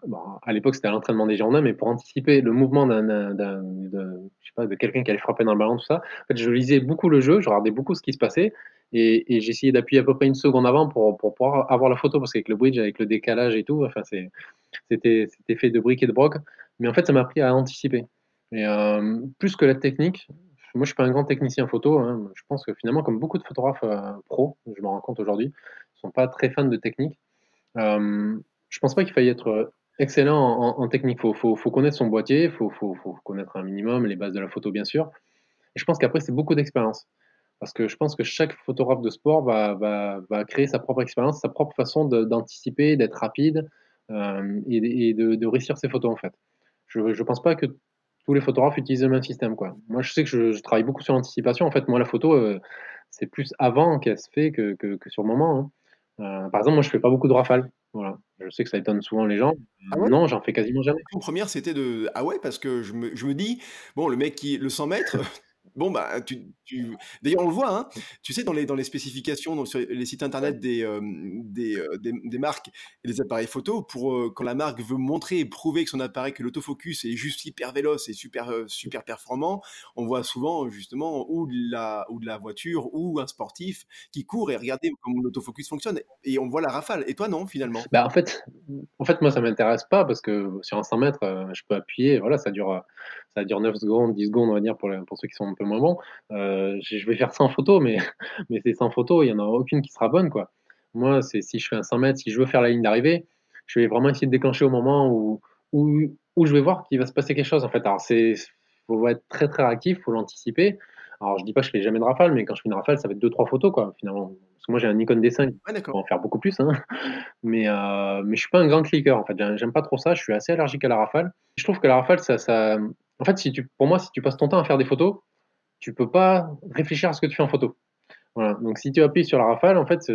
l'époque, c'était à l'entraînement des jardins, mais pour anticiper le mouvement d'un de de quelqu'un qui allait frapper dans le ballon, tout ça, en fait, je lisais beaucoup le jeu, je regardais beaucoup ce qui se passait et, et j'essayais d'appuyer à peu près une seconde avant pour, pour pouvoir avoir la photo parce qu'avec le bridge, avec le décalage et tout, enfin c'était, fait de briques et de broc. Mais en fait, ça m'a appris à anticiper. Et euh, plus que la technique, moi je suis pas un grand technicien photo. Hein, je pense que finalement, comme beaucoup de photographes euh, pros, je me rends compte aujourd'hui, sont pas très fans de technique. Euh, je pense pas qu'il faille être excellent en, en technique. Faut, faut, faut, connaître son boîtier, faut, faut, faut connaître un minimum les bases de la photo bien sûr. Et je pense qu'après c'est beaucoup d'expérience. Parce que je pense que chaque photographe de sport va, va, va créer sa propre expérience, sa propre façon d'anticiper, d'être rapide euh, et, et de, de, réussir ses photos en fait. Je ne pense pas que tous les photographes utilisent le même système. Quoi. Moi, je sais que je, je travaille beaucoup sur l'anticipation. En fait, moi, la photo, euh, c'est plus avant qu'elle se fait que, que, que, sur le moment. Hein. Euh, par exemple, moi, je fais pas beaucoup de rafales. Voilà. Je sais que ça étonne souvent les gens. Ah ouais? Non, j'en fais quasiment jamais. La première, c'était de. Ah ouais, parce que je me, je me dis, bon, le mec qui. Le 100 mètres, Bon, bah, tu, tu... d'ailleurs, on le voit, hein, tu sais, dans les, dans les spécifications, donc sur les sites internet des, euh, des, euh, des, des, marques et des appareils photo, pour euh, quand la marque veut montrer et prouver que son appareil, que l'autofocus est juste hyper véloce et super, super performant, on voit souvent justement ou de, la, ou de la voiture ou un sportif qui court et regardez comment l'autofocus fonctionne et on voit la rafale. Et toi, non, finalement? Bah, en, fait, en fait, moi, ça m'intéresse pas parce que sur un 100 mètres, je peux appuyer, voilà, ça dure ça dure 9 secondes, 10 secondes, on va dire, pour, pour ceux qui sont un peu moins bons. Euh, je vais faire 100 photos, mais, mais ces 100 photos, il n'y en a aucune qui sera bonne, quoi. Moi, c'est si je fais un 100 mètres, si je veux faire la ligne d'arrivée, je vais vraiment essayer de déclencher au moment où, où, où je vais voir qu'il va se passer quelque chose, en fait. Alors, c'est, faut être très, très réactif, faut l'anticiper. Alors, je dis pas que je fais jamais de rafale, mais quand je fais une rafale, ça va être 2-3 photos, quoi, finalement. Parce que moi, j'ai un Nikon D5, ouais, en faire beaucoup plus, hein. mais, euh, mais je suis pas un grand clicker, en fait. J'aime pas trop ça, je suis assez allergique à la rafale. Je trouve que la rafale, ça, ça... en fait, pour moi, si tu passes ton temps à faire des photos, tu peux pas réfléchir à ce que tu fais en photo. Donc, si tu appuies sur la rafale, en fait,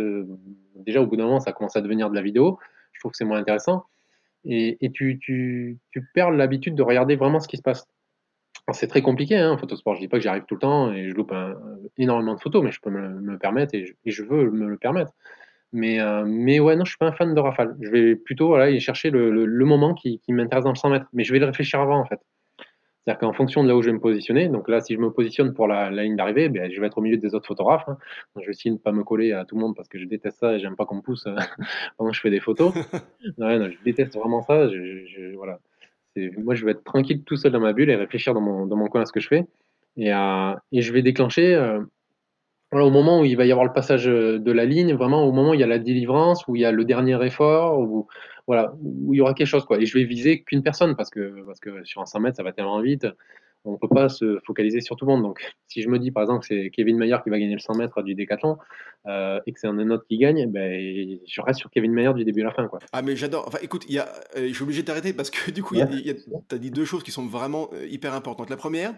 déjà, au bout d'un moment, ça commence à devenir de la vidéo. Je trouve que c'est moins intéressant. Et, tu, perds l'habitude de regarder vraiment ce qui se passe. C'est très compliqué, hein, photosport. Je dis pas que j'y arrive tout le temps et je loupe un, énormément de photos, mais je peux me, le permettre et je, veux me le permettre. Mais, euh, mais ouais, non, je suis pas un fan de rafale. Je vais plutôt aller chercher le moment qui, qui m'intéresse dans le 100 mètres. Mais je vais le réfléchir avant, en fait. C'est-à-dire qu'en fonction de là où je vais me positionner, donc là, si je me positionne pour la, la ligne d'arrivée, ben, je vais être au milieu des autres photographes. Hein. Donc, je vais essayer de ne pas me coller à tout le monde parce que je déteste ça et j'aime pas qu'on me pousse euh, pendant que je fais des photos. non, non, je déteste vraiment ça. Je, je, voilà moi, je vais être tranquille tout seul dans ma bulle et réfléchir dans mon, dans mon coin à ce que je fais. Et, euh, et je vais déclencher euh, au moment où il va y avoir le passage de la ligne, vraiment au moment où il y a la délivrance, où il y a le dernier effort, où, voilà, où il y aura quelque chose. Quoi. Et je vais viser qu'une personne parce que, parce que sur un 100 mètres, ça va tellement vite on ne peut pas se focaliser sur tout le monde. Donc, si je me dis par exemple que c'est Kevin Mayer qui va gagner le 100 mètres du décathlon euh, et que c'est un autre qui gagne, ben, je reste sur Kevin Mayer du début à la fin. Quoi. Ah, mais j'adore. Enfin, écoute, y a, euh, je suis obligé de t'arrêter parce que du coup, ouais, tu as dit deux choses qui sont vraiment euh, hyper importantes. La première,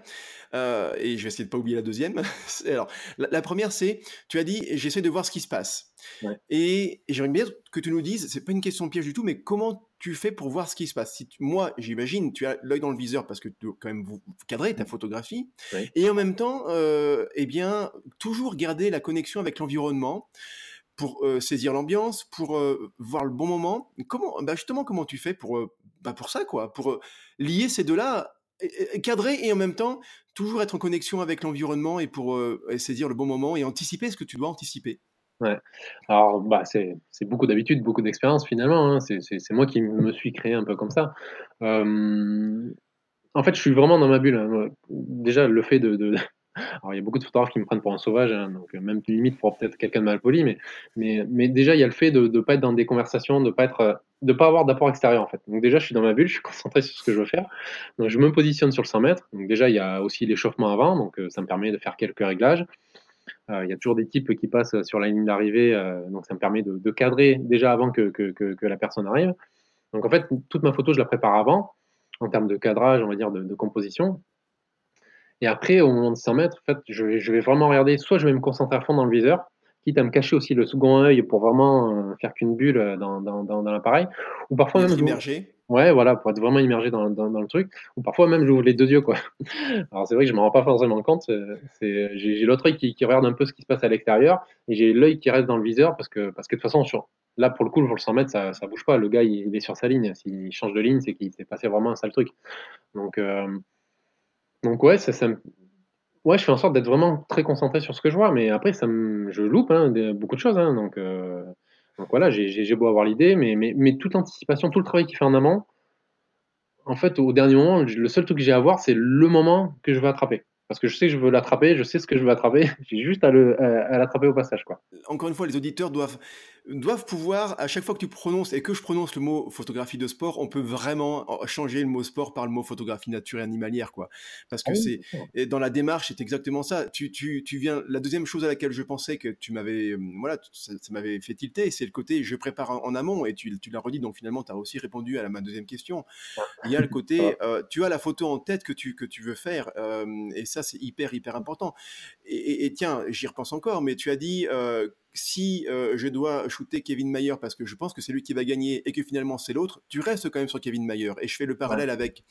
et je vais essayer de pas oublier la deuxième. Alors, la, la première, c'est, tu as dit, j'essaie de voir ce qui se passe. Ouais. Et, et j'aimerais bien que tu nous dises, c'est pas une question de piège du tout, mais comment tu fais pour voir ce qui se passe? Si tu, Moi, j'imagine, tu as l'œil dans le viseur parce que tu dois quand même vous cadrer ta photographie, oui. et en même temps, euh, eh bien, toujours garder la connexion avec l'environnement pour euh, saisir l'ambiance, pour euh, voir le bon moment. Comment, bah justement, comment tu fais pour, bah pour ça, quoi, pour lier ces deux-là, cadrer et en même temps toujours être en connexion avec l'environnement et pour saisir le bon moment et anticiper ce que tu dois anticiper. Ouais. Alors, bah, c'est beaucoup d'habitude, beaucoup d'expérience finalement. Hein. C'est moi qui me suis créé un peu comme ça. Euh, en fait, je suis vraiment dans ma bulle. Hein. Déjà, le fait de. Alors, il y a beaucoup de photographes qui me prennent pour un sauvage, hein, donc même limite pour peut-être quelqu'un de mal poli, mais, mais, mais déjà, il y a le fait de ne pas être dans des conversations, de pas pas avoir d'apport extérieur en fait. Donc déjà, je suis dans ma bulle, je suis concentré sur ce que je veux faire. Donc, je me positionne sur le 100 mètres. Donc déjà, il y a aussi l'échauffement avant, donc ça me permet de faire quelques réglages. Euh, il y a toujours des types qui passent sur la ligne d'arrivée, euh, donc ça me permet de, de cadrer déjà avant que, que, que, que, la personne arrive. Donc en fait, toute ma photo, je la prépare avant, en termes de cadrage, on va dire, de, de composition. Et après, au moment de 100 mètres, en fait, je, je, vais vraiment regarder, soit je vais me concentrer à fond dans le viseur, quitte à me cacher aussi le second œil pour vraiment euh, faire qu'une bulle dans, dans, dans, dans l'appareil, ou parfois même... Immergé. Ouais, voilà, pour être vraiment immergé dans, dans, le truc. Ou parfois même j'ouvre les deux yeux, quoi. Alors c'est vrai que je m'en rends pas forcément compte. J'ai l'autre œil qui, regarde un peu ce qui se passe à l'extérieur et j'ai l'œil qui reste dans le viseur parce que parce que de toute façon là pour le coup pour le 100 mètres ça ça bouge pas. Le gars il, est sur sa ligne. S'il change de ligne c'est qu'il s'est passé vraiment un sale truc. Donc euh, donc ouais ouais je fais en sorte d'être vraiment très concentré sur ce que je vois mais après ça je loupe hein, beaucoup de choses hein, donc euh... Donc voilà, j'ai beau avoir l'idée, mais, toute l'anticipation, tout le travail qu'il fait en amont, en fait, au dernier moment, le seul truc que j'ai à voir, c'est le moment que je veux attraper. Parce que je sais que je veux l'attraper, je sais ce que je veux attraper, j'ai juste à l'attraper au passage. Quoi. Encore une fois, les auditeurs doivent doivent pouvoir, à chaque fois que tu prononces et que je prononce le mot photographie de sport, on peut vraiment changer le mot sport par le mot photographie nature et animalière, quoi. Parce que ah oui, c'est dans la démarche, c'est exactement ça. Tu, tu, tu viens. La deuxième chose à laquelle je pensais que tu m'avais, euh, voilà, ça, ça m'avait fait tilter, c'est le côté je prépare en, en amont et tu, tu l'as redit. Donc finalement, tu as aussi répondu à la, ma deuxième question. Il y a le côté, euh, tu as la photo en tête que tu que tu veux faire euh, et ça c'est hyper hyper important. Et, et, et tiens, j'y repense encore, mais tu as dit euh, si euh, je dois shooter Kevin Mayer parce que je pense que c'est lui qui va gagner et que finalement c'est l'autre, tu restes quand même sur Kevin Mayer. Et je fais le parallèle ouais. avec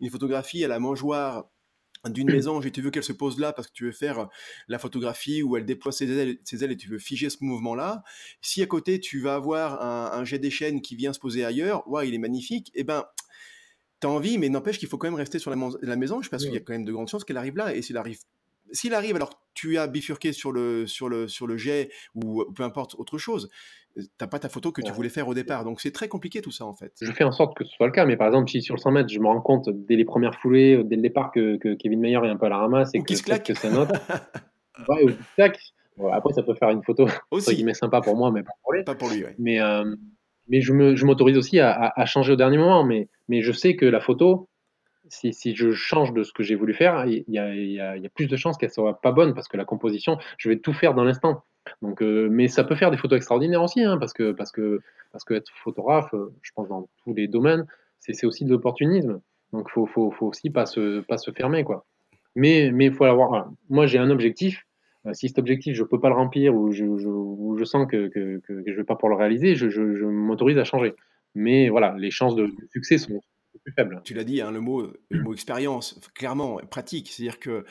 une photographie à la mangeoire d'une maison, j'ai vu qu'elle se pose là parce que tu veux faire la photographie où elle déploie ses ailes, ses ailes et tu veux figer ce mouvement-là. Si à côté tu vas avoir un, un jet chaînes qui vient se poser ailleurs, ouais, il est magnifique, et eh ben t'as envie, mais n'empêche qu'il faut quand même rester sur la, la maison parce qu'il y a quand même de grandes chances qu'elle arrive là. Et s'il arrive s'il arrive, alors tu as bifurqué sur le, sur le, sur le jet ou, peu importe autre chose, t'as pas ta photo que tu voulais faire au départ. Donc c'est très compliqué tout ça en fait. Je fais en sorte que ce soit le cas, mais par exemple, si sur le 100 mètres, je me rends compte dès les premières foulées, dès le départ, que, Kevin Meyer est un peu à la ramasse et que, se que ça note. ouais, ou après, ça peut faire une photo Aussi. qui sympa pour moi, mais pas pour lui. Pas pour lui, Mais, euh, mais je m'autorise je aussi à, à, changer au dernier moment. Mais, mais je sais que la photo, si, je change de ce que j'ai voulu faire, il y a, plus de chances qu'elle soit pas bonne parce que la composition, je vais tout faire dans l'instant. Donc, euh, mais ça peut faire des photos extraordinaires aussi, hein, parce que parce que parce que être photographe, euh, je pense dans tous les domaines, c'est aussi de l'opportunisme. Donc, faut, faut, faut aussi pas se pas se fermer quoi. Mais mais faut avoir. Moi, j'ai un objectif. Euh, si cet objectif, je peux pas le remplir ou je, je, je sens que, que, que, je vais pas pouvoir le réaliser, je, je, m'autorise à changer. Mais voilà, les chances de succès sont, tu l'as dit, hein, le mot, le mot expérience, clairement, pratique. C'est-à-dire que,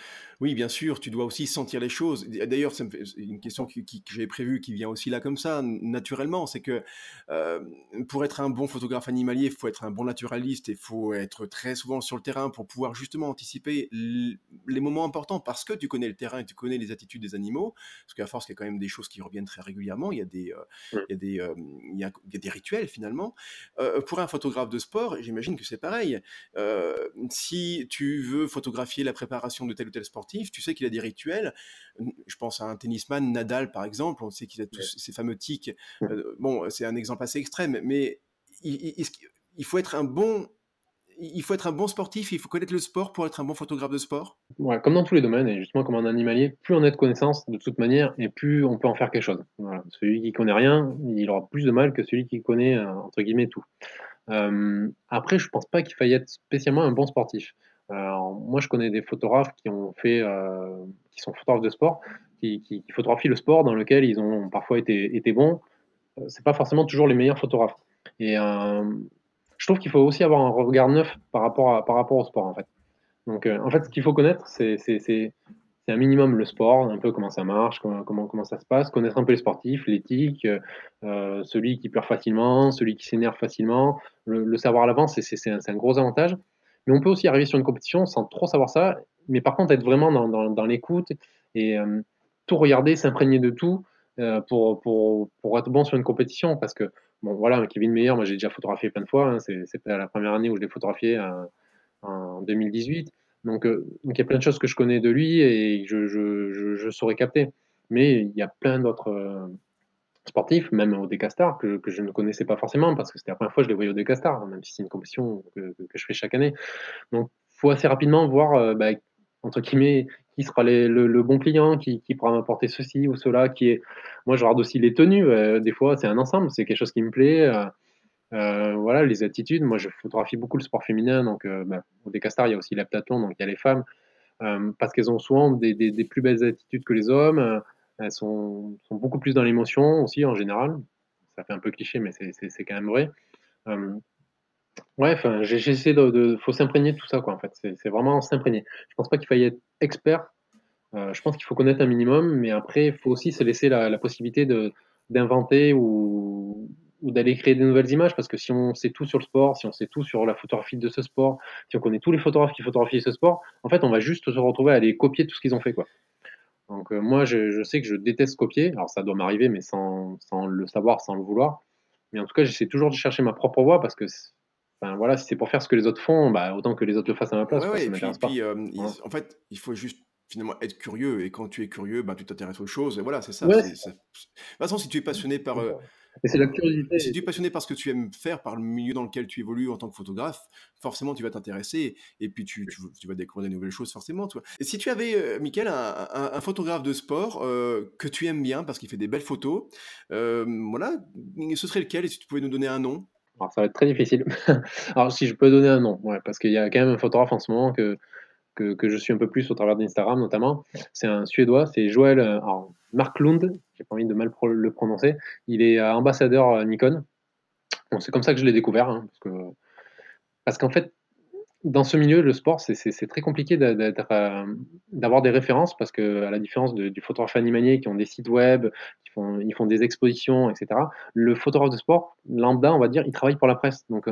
oui, bien sûr, tu dois aussi sentir les choses. D'ailleurs, c'est une question que j'ai prévue qui vient aussi là comme ça, naturellement. C'est que euh, pour être un bon photographe animalier, il faut être un bon naturaliste et il faut être très souvent sur le terrain pour pouvoir justement anticiper les moments importants parce que tu connais le terrain et tu connais les attitudes des animaux. Parce qu'à force, il y a quand même des choses qui reviennent très régulièrement. Il y a des, euh, il y a des, euh, il y a, des rituels finalement. pour un photographe de sport, j'imagine que c'est pareil. Euh, si tu veux photographier la préparation de tel ou tel sportif, tu sais qu'il a des rituels. Je pense à un tennisman, Nadal par exemple, on sait qu'il a tous ces fameux tics. Euh, bon, c'est un exemple assez extrême, mais il, faut être un bon il faut être un bon sportif, il faut connaître le sport pour être un bon photographe de sport Ouais, comme dans tous les domaines, et justement comme un animalier, plus on a de connaissances de toute manière, et plus on peut en faire quelque chose. Celui qui connaît rien, il aura plus de mal que celui qui connaît, euh, entre guillemets, tout. Euh, après, je pense pas qu'il faille être spécialement un bon sportif. Moi, je connais des photographes qui euh, sont photographes de sport, qui, photographient le sport dans lequel ils ont parfois été, été bons. Euh, c'est pas forcément toujours les meilleurs photographes. Et je trouve qu'il faut aussi avoir un regard neuf par rapport, au sport, en fait. Donc, en fait, ce qu'il faut connaître, c'est un minimum le sport, un peu comment ça marche, comment, ça se passe, connaître un peu les sportifs, l'éthique, euh, celui qui pleure facilement, celui qui s'énerve facilement. Le, savoir à l'avance, c'est un, gros avantage. Mais on peut aussi arriver sur une compétition sans trop savoir ça, mais par contre être vraiment dans, l'écoute et euh, tout regarder, s'imprégner de tout euh, pour, être bon sur une compétition. Parce que, bon, voilà, Kevin Meyer, moi j'ai déjà photographié plein de fois, hein, c'est la première année où je l'ai photographié en 2018. Euh, donc, il y a plein de choses que je connais de lui et je, je, je, saurais capter. Mais il y a plein d'autres euh, sportifs, même au Decastar, que, que, je ne connaissais pas forcément parce que c'était la première fois que je les voyais au Decastar, même si c'est une compétition que, que, je fais chaque année. Donc, faut assez rapidement voir, euh, bah, entre guillemets, qui sera le, le, bon client, qui, qui pourra m'apporter ceci ou cela, qui est... Moi, je regarde aussi les tenues. des fois, c'est un ensemble, c'est quelque chose qui me plaît. Euh, voilà, les attitudes. Moi, je photographie beaucoup le sport féminin. Donc, euh, bah, au Décastar, il y a aussi l'aptathlon, donc il y a les femmes. Euh, parce qu'elles ont souvent des, des, plus belles attitudes que les hommes. Elles sont, beaucoup plus dans l'émotion aussi, en général. Ça fait un peu cliché, mais c'est quand même vrai. ouais, enfin, j'essaie de, faut s'imprégner de tout ça, quoi, en fait. C'est vraiment s'imprégner. Je pense pas qu'il faille être expert. je pense qu'il faut connaître un minimum, mais après, il faut aussi se laisser la, la possibilité d'inventer ou, ou d'aller créer des nouvelles images, parce que si on sait tout sur le sport, si on sait tout sur la photographie de ce sport, si on connaît tous les photographes qui photographient ce sport, en fait, on va juste se retrouver à aller copier tout ce qu'ils ont fait, quoi. Donc euh, moi, je, sais que je déteste copier. Alors ça doit m'arriver, mais sans, sans, le savoir, sans le vouloir. Mais en tout cas, j'essaie toujours de chercher ma propre voie parce que, voilà, si c'est pour faire ce que les autres font, bah, autant que les autres le fassent à ma place. Ouais, et puis, euh, en fait, il faut juste finalement être curieux. Et quand tu es curieux, bah, tu t'intéresses aux choses. Et voilà, c'est ça. De toute façon, si tu es passionné par, euh, c'est la curiosité. Si tu es passionné par ce que tu aimes faire, par le milieu dans lequel tu évolues en tant que photographe, forcément tu vas t'intéresser et puis tu, tu, vas découvrir des nouvelles choses forcément. Toi. Et si tu avais, euh, Mickaël, un, photographe de sport euh, que tu aimes bien parce qu'il fait des belles photos, euh, voilà, ce serait lequel? Et si tu pouvais nous donner un nom? Alors ça va être très difficile. Alors si je peux donner un nom, ouais, parce qu'il y a quand même un photographe en ce moment que que, que, je suis un peu plus au travers d'Instagram notamment. C'est un Suédois, c'est Joël alors, Mark Lund, j'ai pas envie de mal le prononcer. Il est euh, ambassadeur euh, Nikon. Bon, c'est comme ça que je l'ai découvert, hein, parce que parce qu'en fait, dans ce milieu, le sport, c'est très compliqué euh, d'avoir des références parce que, à la différence du photographe animalier qui ont des sites web, qui font, ils font des expositions, etc., le photographe de sport, lambda, on va dire, il travaille pour la presse. Donc,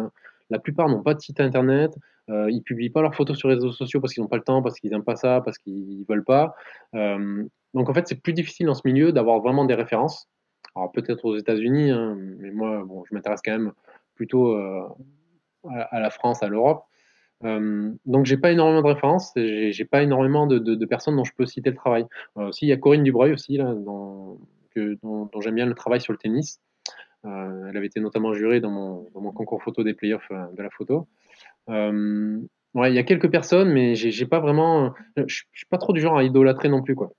la plupart n'ont pas de site internet, Euh, ils publient pas leurs photos sur les réseaux sociaux parce qu'ils n'ont pas le temps, parce qu'ils n'aiment pas ça, parce qu'ils veulent pas. Euh, donc en fait, c'est plus difficile dans ce milieu d'avoir vraiment des références. Alors peut-être aux États-Unis, hein, mais moi, je m'intéresse quand même plutôt euh, à, la France, à l'Europe. Euh, donc j'ai pas énormément de références, j'ai pas énormément de, personnes dont je peux citer le travail. Euh, si il y a Corinne Dubreuil aussi dont j'aime bien le travail sur le tennis. Euh, elle avait été notamment jurée dans mon, concours photo des playoffs euh, de la photo. Euh, il y a quelques personnes, mais j'ai pas vraiment, je suis pas trop du genre à idolâtrer non plus quoi.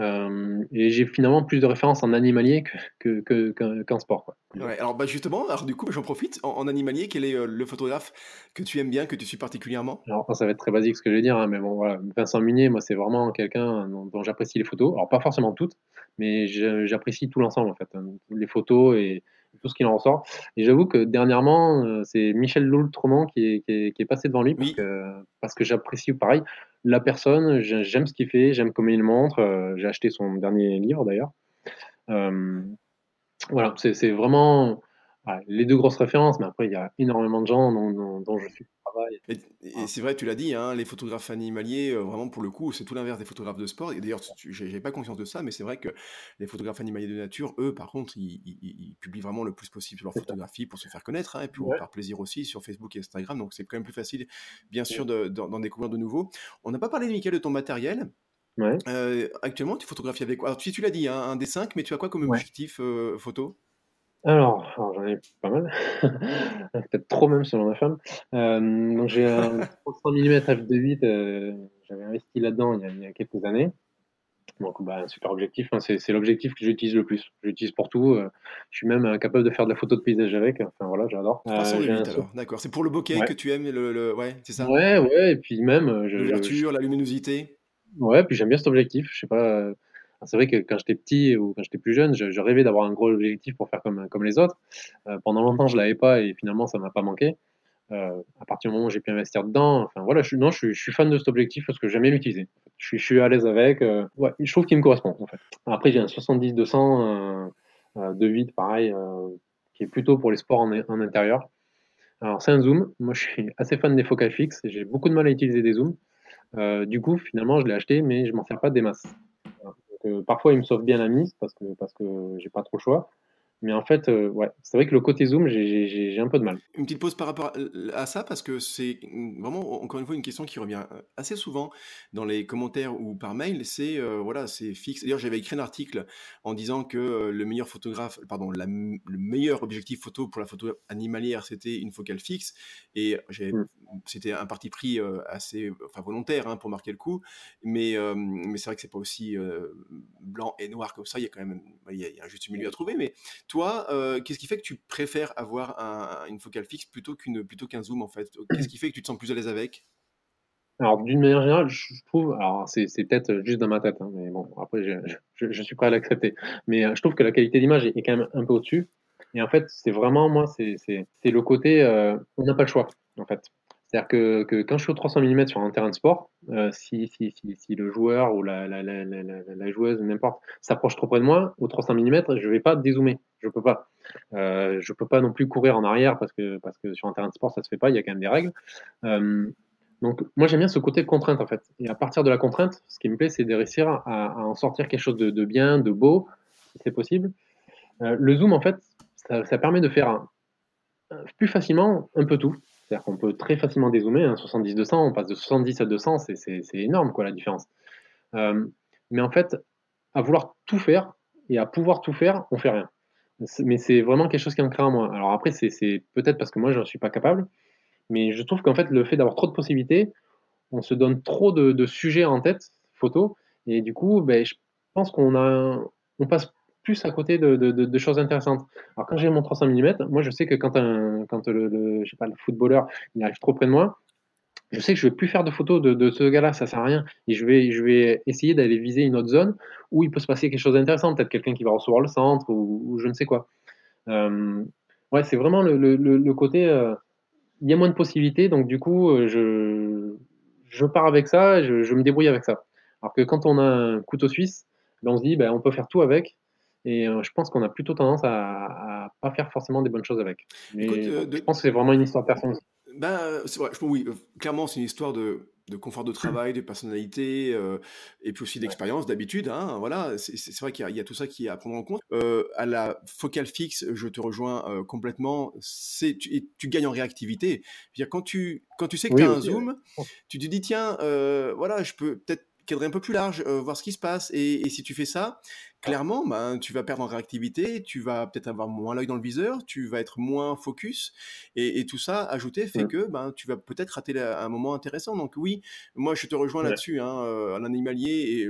Euh, et j'ai finalement plus de références en animalier qu'en que, que, qu sport. Quoi. Ouais, alors bah justement, alors du coup, j'en profite. En, en, animalier, quel est euh, le photographe que tu aimes bien, que tu suis particulièrement? Alors ça va être très basique ce que je vais dire, hein, mais bon voilà, Vincent Munier, moi c'est vraiment quelqu'un dont, dont j'apprécie les photos. Alors pas forcément toutes, mais j'apprécie tout l'ensemble en fait, hein, les photos et tout ce qu'il en ressort. Et j'avoue que dernièrement, euh, c'est Michel Loultremont qui est, qui, est, qui est, passé devant lui parce oui. que, parce que j'apprécie pareil la personne, j'aime ce qu'il fait, j'aime comment il montre. Euh, J'ai acheté son dernier livre d'ailleurs. Euh, voilà, c'est vraiment ouais, les deux grosses références, mais après il y a énormément de gens dont, dont, dont je suis travail. Et, et c'est vrai, tu l'as dit, hein, les photographes animaliers, euh, vraiment pour le coup, c'est tout l'inverse des photographes de sport. Et d'ailleurs, j'ai pas conscience de ça, mais c'est vrai que les photographes animaliers de nature, eux, par contre, ils, ils, ils publient vraiment le plus possible leurs photographies pour se faire connaître, hein, et puis ouais. par plaisir aussi sur Facebook et Instagram. Donc c'est quand même plus facile, bien sûr, d'en découvrir de nouveaux. On n'a pas parlé, Michael, de ton matériel. Ouais. Euh, actuellement, tu photographies avec quoi Alors, tu, tu l'as dit, hein, un D5, mais tu as quoi comme objectif euh, photo? Alors, alors j'en ai pas mal, peut-être trop même selon ma femme. Euh, donc j'ai un 300 mm f2.8, euh, j'avais investi là-dedans il, il, y a quelques années. Donc bah, un super objectif, hein, c'est l'objectif que j'utilise le plus. J'utilise pour tout. Euh, je suis même capable de faire de la photo de paysage avec. Enfin voilà, j'adore. D'accord. C'est pour le bokeh ouais. que tu aimes, le, le... ouais, c'est ça? Ouais, ouais. Et puis même, l'ouverture, la luminosité. Ouais, puis j'aime bien cet objectif. Je sais pas c'est vrai que quand j'étais petit ou quand j'étais plus jeune, je, rêvais d'avoir un gros objectif pour faire comme, comme les autres. Euh, pendant longtemps, je l'avais pas et finalement, ça m'a pas manqué. Euh, à partir du moment où j'ai pu investir dedans, enfin voilà, je, non, je, suis fan de cet objectif parce que j'aime l'utiliser. Je je suis à l'aise avec. Euh, je trouve qu'il me correspond en fait. Après, j'ai un 70-200 euh, de 8, pareil, qui est plutôt pour les sports en, en intérieur. Alors, c'est un zoom. Moi, je suis assez fan des focales fixes. J'ai beaucoup de mal à utiliser des zooms. du coup, finalement, je l'ai acheté, mais je m'en sers pas des masses parfois, il me sauve bien la mise parce que, parce que j'ai pas trop le choix. Mais en fait, euh, ouais, c'est vrai que le côté zoom, j'ai un peu de mal. Une petite pause par rapport à ça, parce que c'est vraiment, encore une fois, une question qui revient euh, assez souvent dans les commentaires ou par mail. C'est, euh, voilà, c'est fixe. D'ailleurs, j'avais écrit un article en disant que le meilleur photographe, pardon, la, le meilleur objectif photo pour la photo animalière, c'était une focale fixe. Et mmh. c'était un parti pris assez enfin, volontaire hein, pour marquer le coup. Mais, mais c'est vrai que c'est pas aussi blanc et noir comme ça. Il y a quand même il y a, il y a un juste milieu à trouver. Mais toi, euh, qu'est-ce qui fait que tu préfères avoir un, une focale fixe plutôt qu'un zoom en fait? Qu'est-ce qui fait que tu te sens plus à l'aise avec? Alors d'une manière générale, je trouve, alors c'est peut-être juste dans ma tête, hein, mais bon après je, suis prêt à l'accepter, mais euh, je trouve que la qualité d'image est, est, quand même un peu au-dessus. Et en fait, c'est vraiment moi, c'est le côté, euh, on n'a pas le choix en fait. C'est-à-dire que, quand je suis au 300 mm sur un terrain de sport, euh, si, si, le joueur ou la, la, la, joueuse, n'importe, s'approche trop près de moi, au 300 mm, je ne vais pas dézoomer. Je peux pas. Euh, je peux pas non plus courir en arrière parce que, sur un terrain de sport, ça se fait pas, il y a quand même des règles. Euh, donc, moi, j'aime bien ce côté de contrainte, en fait. Et à partir de la contrainte, ce qui me plaît, c'est de réussir à, en sortir quelque chose de, bien, de beau, si c'est possible. Le zoom, en fait, ça, permet de faire plus facilement un peu tout. C'est-à-dire qu'on peut très facilement dézoomer, hein, 70-200, on passe de 70 à 200, c'est énorme quoi la différence. Euh, mais en fait, à vouloir tout faire et à pouvoir tout faire, on fait rien. Mais c'est vraiment quelque chose qui est ancré en moi. Alors après, c'est peut-être parce que moi, je ne suis pas capable, mais je trouve qu'en fait, le fait d'avoir trop de possibilités, on se donne trop de, sujets en tête, photo, et du coup, ben, je pense qu'on on passe plus à côté de, choses intéressantes. Alors quand j'ai mon 300 mm, moi je sais que quand, le, footballeur il arrive trop près de moi, je sais que je vais plus faire de photos de, ce gars-là, ça sert à rien. Et je vais, essayer d'aller viser une autre zone où il peut se passer quelque chose d'intéressant, peut-être quelqu'un qui va recevoir le centre ou, je ne sais quoi. Euh, ouais, c'est vraiment le, côté, euh, il y a moins de possibilités, donc du coup, euh, je, pars avec ça, je, je me débrouille avec ça. Alors que quand on a un couteau suisse, ben on se dit, ben, on peut faire tout avec, et euh, je pense qu'on a plutôt tendance à, à pas faire forcément des bonnes choses avec. Mais Écoute, euh, de... je pense que c'est vraiment une histoire personnelle. Ben, c'est vrai, je oui, clairement, c'est une histoire de de confort de travail, de personnalité, et puis aussi d'expérience, d'habitude, hein, voilà. C'est vrai qu'il y, y, a tout ça qui est à prendre en compte. à la focale fixe, je te rejoins complètement, c'est tu, tu, gagnes en réactivité. -dire, quand, tu, quand tu sais que tu as un zoom, tu te dis, tiens, voilà, je peux peut-être cadrer un peu plus large, voir ce qui se passe. Et, si tu fais ça, clairement, ben, tu vas perdre en réactivité, tu vas peut-être avoir moins l'œil dans le viseur, tu vas être moins focus. Et, tout ça, ajouté, fait que ben, tu vas peut-être rater un moment intéressant. Donc oui, moi je te rejoins là-dessus. Hein, un animalier, et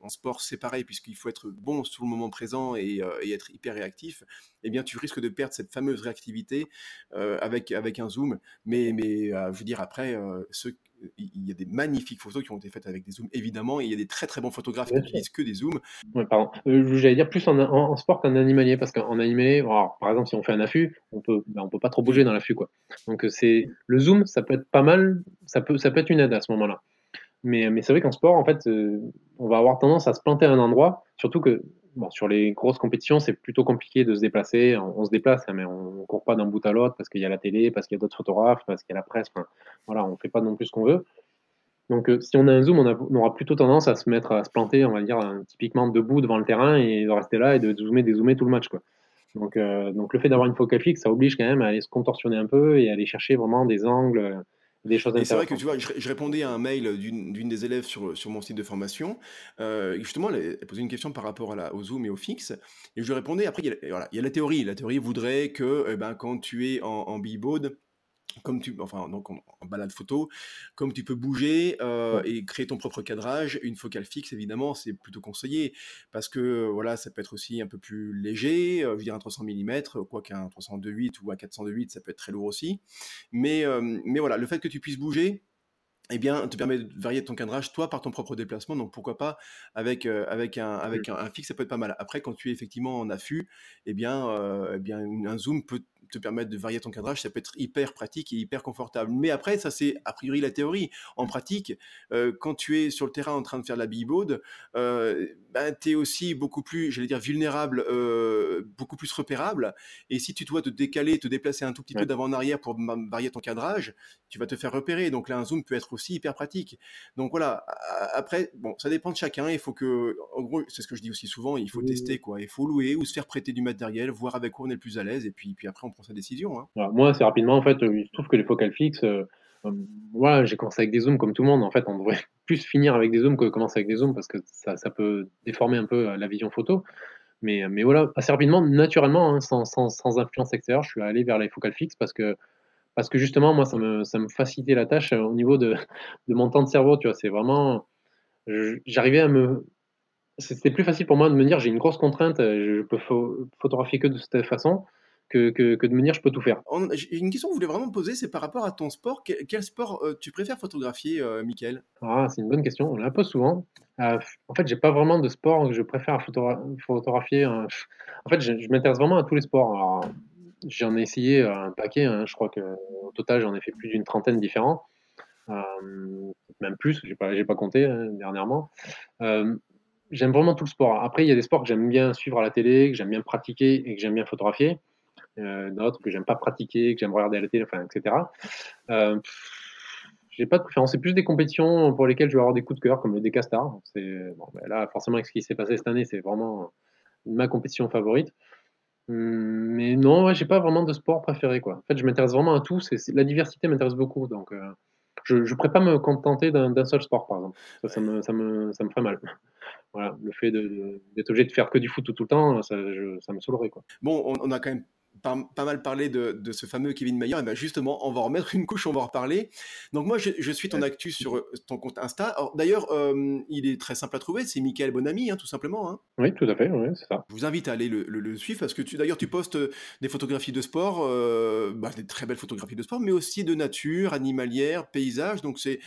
en sport c'est pareil, puisqu'il faut être bon sur le moment présent et, être hyper réactif, eh bien tu risques de perdre cette fameuse réactivité avec, avec un zoom. Mais, mais je veux dire, après, ceux il y a des magnifiques photos qui ont été faites avec des zooms, évidemment, et il y a des très très bons photographes qui n'utilisent que des zooms. Ouais, pardon. Euh, j'allais dire plus en, sport qu'en animalier, parce qu'en animalier, par exemple, si on fait un affût, on peut, ben, on peut pas trop bouger dans l'affût, quoi. Donc euh, c'est le zoom, ça peut être pas mal, ça peut, ça peut être une aide à ce moment-là. Mais, mais c'est vrai qu'en sport, en fait, euh, on va avoir tendance à se planter à un endroit, surtout que sur les grosses compétitions, c'est plutôt compliqué de se déplacer. On, se déplace, hein, mais on ne court pas d'un bout à l'autre parce qu'il y a la télé, parce qu'il y a d'autres photographes, parce qu'il y a la presse. Voilà, on ne fait pas non plus ce qu'on veut. Donc, euh, si on a un zoom, on, aura plutôt tendance à se mettre à se planter, on va dire, euh, typiquement debout devant le terrain et de rester là et de zoomer, dézoomer tout le match. Quoi. Donc, euh, le fait d'avoir une focale fixe, ça oblige quand même à aller se contorsionner un peu et aller chercher vraiment des angles des choses Et c'est vrai que tu vois, je, répondais à un mail d'une des élèves sur, sur mon site de formation. Euh, justement, elle, posait une question par rapport à la, au Zoom et au fixe. Et je lui répondais, après, il y a, voilà, il y a la théorie. La théorie voudrait que eh ben, quand tu es en, en billboard, comme tu, enfin, donc en, balade photo, comme tu peux bouger euh, et créer ton propre cadrage, une focale fixe, évidemment, c'est plutôt conseillé parce que voilà, ça peut être aussi un peu plus léger, euh, je veux dire un 300 mm, quoi qu'un 302.8 ou un 402.8, ça peut être très lourd aussi. Mais, euh, mais voilà, le fait que tu puisses bouger, eh bien, te permet de varier ton cadrage, toi, par ton propre déplacement. Donc, pourquoi pas avec, avec, un, avec un, fixe, ça peut être pas mal. Après, quand tu es effectivement en affût, eh bien, eh bien un zoom peut te permettre de varier ton cadrage, ça peut être hyper pratique et hyper confortable. Mais après, ça c'est a priori la théorie. En pratique, euh, quand tu es sur le terrain en train de faire de la billboard, euh, ben, tu es aussi beaucoup plus, j'allais dire, vulnérable, euh, beaucoup plus repérable. Et si tu dois te décaler, te déplacer un tout petit peu d'avant en arrière pour varier ton cadrage, tu vas te faire repérer. Donc là, un zoom peut être aussi hyper pratique. Donc voilà, après, bon, ça dépend de chacun. Il faut que, en gros, c'est ce que je dis aussi souvent, il faut tester, quoi. Il faut louer ou se faire prêter du matériel, voir avec quoi on est le plus à l'aise. Et puis, puis après, on prend sa décision. Hein. moi, assez rapidement, en fait, je trouve que les focales fixes, euh, voilà, j'ai commencé avec des zooms comme tout le monde. En fait, on devrait plus finir avec des zooms que commencer avec des zooms parce que ça, ça peut déformer un peu euh, la vision photo. Mais, mais voilà, assez rapidement, naturellement, hein, sans, sans, sans, influence extérieure, je suis allé vers les focales fixes parce que, parce que justement, moi, ça me, ça me facilitait la tâche au niveau de, de mon temps de cerveau. Tu vois, c'est vraiment. J'arrivais à me. C'était plus facile pour moi de me dire j'ai une grosse contrainte, je peux photographier que de cette façon que, de me dire je peux tout faire. Une question que je voulais vraiment poser, c'est par rapport à ton sport. Quel, sport euh, tu préfères photographier, euh, Mickaël ah, C'est une bonne question, on la pose souvent. Euh, en fait, j'ai pas vraiment de sport que je préfère photographier. En fait, je, m'intéresse vraiment à tous les sports. J'en ai essayé un paquet, hein. je crois qu'au total, j'en ai fait plus d'une trentaine différents. même plus, j'ai pas, pas compté hein, dernièrement. j'aime vraiment tout le sport. Après, il y a des sports que j'aime bien suivre à la télé, que j'aime bien pratiquer et que j'aime bien photographier euh, d'autres que j'aime pas pratiquer, que j'aime regarder à la télé, enfin, etc. Euh, j'ai pas de préférence. C'est plus des compétitions pour lesquelles je vais avoir des coups de cœur, comme le Decastar. Bon, ben là, forcément, avec ce qui s'est passé cette année, c'est vraiment ma compétition favorite. Hum, mais non, ouais, j'ai pas vraiment de sport préféré, quoi. En fait, je m'intéresse vraiment à tout. C'est, la diversité m'intéresse beaucoup, donc euh, je ne pourrais pas me contenter d'un, seul sport, par exemple. Ça, me, ça, me, ça me ferait mal. Voilà, le fait d'être obligé de faire que du foot tout, le temps, ça, ça me saoulerait, quoi. Bon, on, on a quand même pas, mal parlé de, ce fameux Kevin Mayer, et ben justement, on va remettre une couche, on va en reparler. Donc moi, je, suis ton actu sur euh, ton compte Insta. D'ailleurs, euh, il est très simple à trouver, c'est Michael Bonami, hein, tout simplement. Hein. Oui, tout à fait, c'est ça. Je vous invite à aller le, suivre, parce que d'ailleurs, tu postes euh, des photographies de sport, bah, des très belles photographies de sport, mais aussi de nature, animalière, paysage. Donc c'est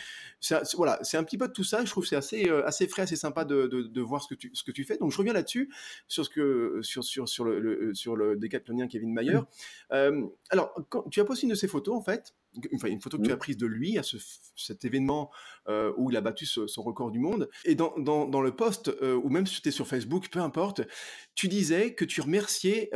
voilà, c'est un petit peu de tout ça. Je trouve c'est assez, assez frais, assez sympa de, voir ce que, tu, ce que tu fais. Donc je reviens là-dessus, sur, ce que, sur, sur, sur, le, sur le décathlonien Kevin Mayer. alors, tu as posté une de ces photos, en fait, enfin, une photo que tu as prise de lui à cet événement où il a battu son record du monde. Et dans, le post, ou même si tu sur Facebook, peu importe, tu disais que tu remerciais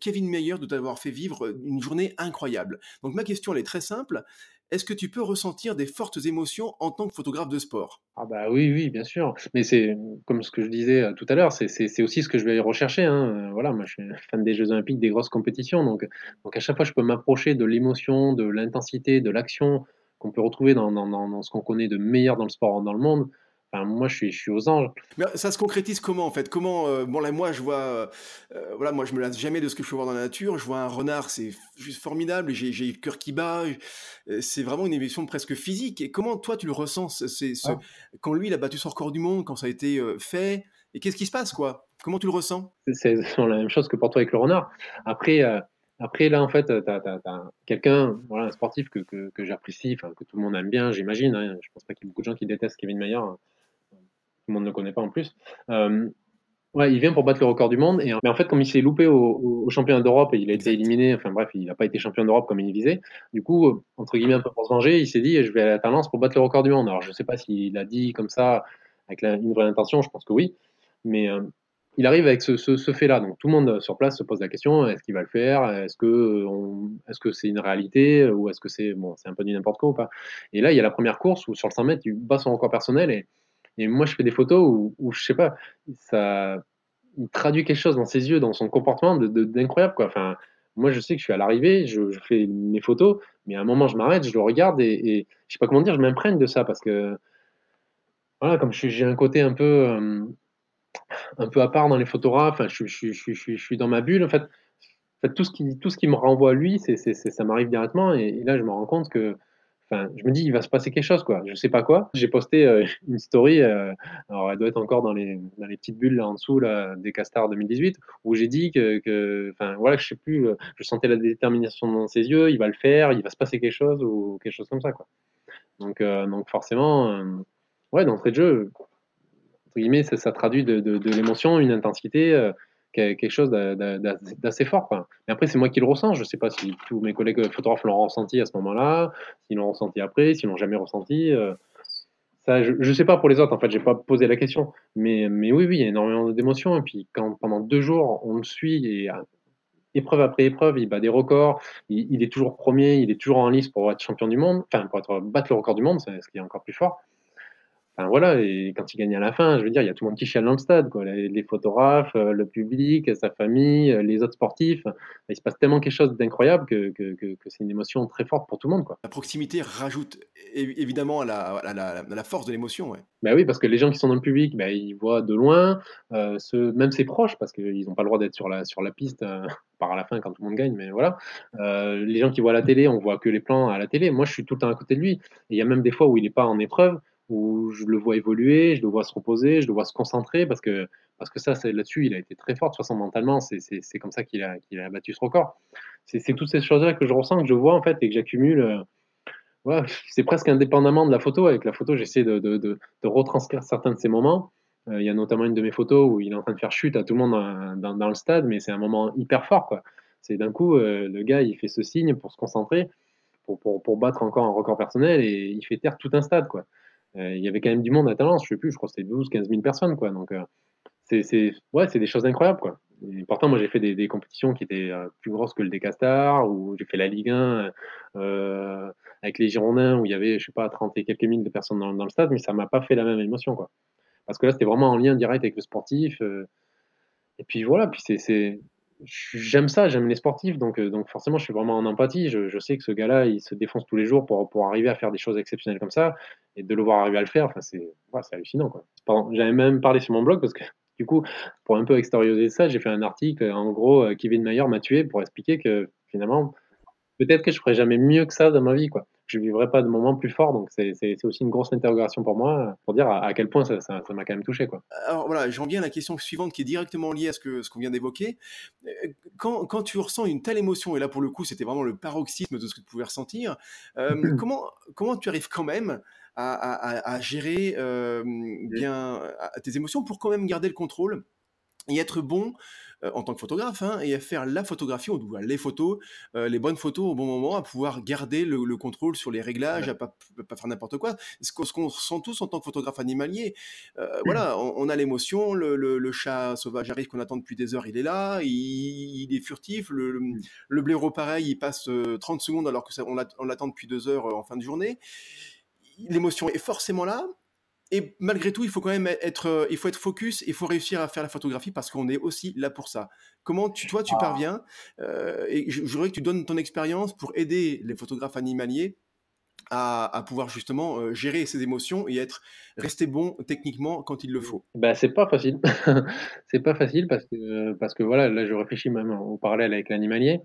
Kevin Mayer de t'avoir fait vivre une journée incroyable. Donc ma question, elle est très simple est-ce que tu peux ressentir des fortes émotions en tant que photographe de sport? Ah bah oui, oui, bien sûr. Mais c'est comme ce que je disais euh, tout à l'heure, c'est aussi ce que je vais rechercher. Hein. Euh, voilà, moi je suis fan des Jeux Olympiques, des grosses compétitions, donc, donc à chaque fois je peux m'approcher de l'émotion, de l'intensité, de l'action qu'on peut retrouver dans, dans ce qu'on connaît de meilleur dans le sport dans le monde moi, je suis, je suis aux anges. Mais ça se concrétise comment en fait? Comment euh, Bon là, moi, je vois, euh, euh, voilà, moi, je me lasse jamais de ce que je peux voir dans la nature. Je vois un renard, c'est juste formidable. J'ai, j'ai le cœur qui bat. C'est vraiment une émotion presque physique. Et comment toi, tu le ressens C'est ce, ah. quand lui, il a battu son record du monde, quand ça a été fait? Et qu'est-ce qui se passe, quoi? Comment tu le ressens? C'est la même chose que pour toi avec le renard. Après. Après, là, en fait, tu as, quelqu'un, voilà, un sportif que, que, que j'apprécie, que tout le monde aime bien, j'imagine. Hein. Je pense pas qu'il y ait beaucoup de gens qui détestent Kevin Mayer. Hein le monde ne connaît pas en plus. Euh, ouais, il vient pour battre le record du monde. Et, mais en fait, comme il s'est loupé au, championnat d'Europe et il a été éliminé, enfin bref, il n'a pas été champion d'Europe comme il visait, du coup, entre guillemets, un peu pour se venger, il s'est dit je vais à la Talence pour battre le record du monde. Alors, je ne sais pas s'il a dit comme ça, avec une vraie intention, je pense que oui. Mais euh, il arrive avec ce, ce, fait-là. Donc, tout le monde sur place se pose la question est-ce qu'il va le faire? Est-ce que est-ce que c'est une réalité? Ou est-ce que c'est bon, c'est un peu du n'importe quoi ou pas? Et là, il y a la première course où sur le 100 mètres, il bat son record personnel et et moi, je fais des photos où, où je sais pas, ça, traduit quelque chose dans ses yeux, dans son comportement d'incroyable, quoi. Enfin, moi, je sais que je suis à l'arrivée, je, fais mes photos, mais à un moment, je m'arrête, je le regarde et, et je sais pas comment dire, je m'imprègne de ça parce que, voilà, comme j'ai un côté un peu, euh, un peu à part dans les photographes, enfin, je, je, je, suis dans ma bulle, en fait. En fait, tout ce qui, tout ce qui me renvoie à lui, c'est, ça m'arrive directement, et, là, je me rends compte que Je me dis, il va se passer quelque chose, quoi. Je sais pas quoi. J'ai posté euh, une story, euh, alors elle doit être encore dans les, dans les petites bulles là en dessous là, des Castars 2018, où j'ai dit que, enfin, voilà, je sais plus, euh, je sentais la détermination dans ses yeux, il va le faire, il va se passer quelque chose ou quelque chose comme ça, quoi. Donc, donc forcément, ouais, d'entrée de jeu, entre guillemets, ça, traduit de l'émotion, une intensité quelque chose d'assez fort. Quoi. Mais après, c'est moi qui le ressens. Je ne sais pas si tous mes collègues photographes l'ont ressenti à ce moment-là, s'ils l'ont ressenti après, s'ils l'ont jamais ressenti. Euh, ça, je ne sais pas pour les autres, en fait, j'ai pas posé la question. Mais, mais oui, oui, il y a énormément d'émotions. Et puis, pendant deux jours, on le suit et épreuve après épreuve, il bat des records, il, il, est toujours premier, il est toujours en lice pour être champion du monde, enfin, pour être, battre le record du monde, c'est ce qui est encore plus fort voilà, et quand il gagne à la fin, je veux dire, il y a tout le monde qui chiale dans le stade, quoi. Les, photographes, euh, le public, sa famille, euh, les autres sportifs. Il se passe tellement quelque chose d'incroyable que, c'est une émotion très forte pour tout le monde, quoi. La proximité rajoute évidemment à la, force de l'émotion, ouais. Ben oui, parce que les gens qui sont dans le public, ben, ils voient de loin, euh, même ses proches, parce qu'ils n'ont pas le droit d'être sur la, sur la piste, par à la fin quand tout le monde gagne, mais voilà. les gens qui voient la télé, on voit que les plans à la télé. Moi, je suis tout le temps à côté de lui. Et il y a même des fois où il n'est pas en épreuve où je le vois évoluer, je le vois se reposer, je le vois se concentrer, parce que, parce que ça, là-dessus, il a été très fort, de toute façon, mentalement, c'est comme ça qu'il a, qu'il a battu ce record. C'est toutes ces choses-là que je ressens, que je vois, en fait, et que j'accumule. Euh, c'est presque indépendamment de la photo. Avec la photo, j'essaie de, de, de, retranscrire certains de ces moments. Euh, il y a notamment une de mes photos où il est en train de faire chute à tout le monde dans, dans, le stade, mais c'est un moment hyper fort. C'est d'un coup, euh, le gars, il fait ce signe pour se concentrer, pour, pour, pour battre encore un record personnel, et il fait taire tout un stade, quoi. Euh, il y avait quand même du monde à Talence, je sais plus, je crois que c'était 12, 15 000 personnes, quoi. Donc, euh, c'est, ouais, des choses incroyables, quoi. Et pourtant, moi, j'ai fait des, compétitions qui étaient euh, plus grosses que le Decastar, ou j'ai fait la Ligue 1 avec les Girondins, où il y avait, je sais pas, 30 et quelques mille de personnes dans, le stade, mais ça m'a pas fait la même émotion, quoi. Parce que là, c'était vraiment en lien direct avec le sportif. et puis voilà, puis c'est, j'aime ça, j'aime les sportifs, donc, euh, donc forcément, je suis vraiment en empathie. Je, sais que ce gars-là, il se défonce tous les jours pour, arriver à faire des choses exceptionnelles comme ça, et de le voir arriver à le faire, enfin, c'est ouais, hallucinant. J'avais même parlé sur mon blog parce que du coup, pour un peu extérioriser ça, j'ai fait un article. En gros, euh, Kevin Mayer m'a tué pour expliquer que finalement, peut-être que je ferais jamais mieux que ça dans ma vie, quoi je vivrai pas de moments plus forts. Donc c'est aussi une grosse interrogation pour moi, pour dire à, quel point ça m'a ça, quand même touché. Quoi. Alors voilà, j'en viens à la question suivante qui est directement liée à ce qu'on ce qu'on vient d'évoquer. Euh, quand, quand, tu ressens une telle émotion, et là pour le coup c'était vraiment le paroxysme de ce que tu pouvais ressentir, euh, comment, comment tu arrives quand même à, à, à gérer euh, bien tes émotions pour quand même garder le contrôle et être bon en tant que photographe hein, et à faire la photographie, ou les photos, euh, les bonnes photos au bon moment, à pouvoir garder le, contrôle sur les réglages, à pas, pas faire n'importe quoi. Ce qu'on ressent tous en tant que photographe animalier. Euh, mmh. Voilà, on, a l'émotion, le, chat sauvage arrive qu'on attend depuis des heures, il est là, il, est furtif, le, mmh. le, blaireau pareil, il passe 30 secondes alors que on l'attend depuis deux heures en fin de journée. L'émotion est forcément là, et malgré tout, il faut quand même être, euh, il faut être focus, il faut réussir à faire la photographie parce qu'on est aussi là pour ça. Comment tu, toi, tu ah. parviens euh, Et je, voudrais que tu donnes ton expérience pour aider les photographes animaliers à, pouvoir justement euh, gérer ses émotions et être resté bon techniquement quand il le faut. Bah, c'est pas facile. c'est pas facile parce que parce que voilà, là je réfléchis même au parallèle avec l'animalier.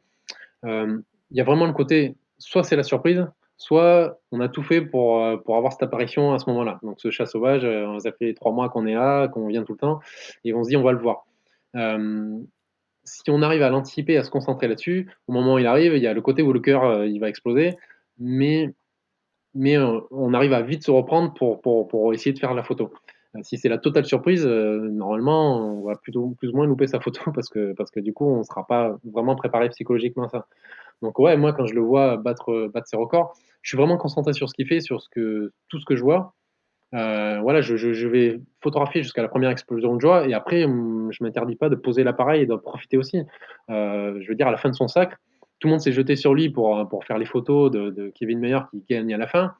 Il y a vraiment le côté, soit c'est la surprise, soit on a tout fait pour, euh, pour avoir cette apparition à ce moment-là. Donc ce chat sauvage, euh, ça fait trois mois qu'on est là, qu'on vient tout le temps, et on se dit on va le voir. Euh, si on arrive à l'anticiper, à se concentrer là-dessus, au moment où il arrive, il y a le côté où le cœur il va exploser, mais, mais on arrive à vite se reprendre pour, pour, pour essayer de faire la photo. Si c'est la totale surprise, normalement, on va plutôt plus ou moins louper sa photo parce que, parce que du coup, on ne sera pas vraiment préparé psychologiquement à ça. Donc ouais, moi quand je le vois battre, battre ses records, je suis vraiment concentré sur ce qu'il fait, sur tout ce que je vois. Euh, voilà, je, vais photographier jusqu'à la première explosion de joie et après, hum, je m'interdis pas de poser l'appareil et d'en profiter aussi. Euh, je veux dire, à la fin de son sac, tout le monde s'est jeté sur lui pour, pour faire les photos de, Kevin Mayer qui gagne à la fin.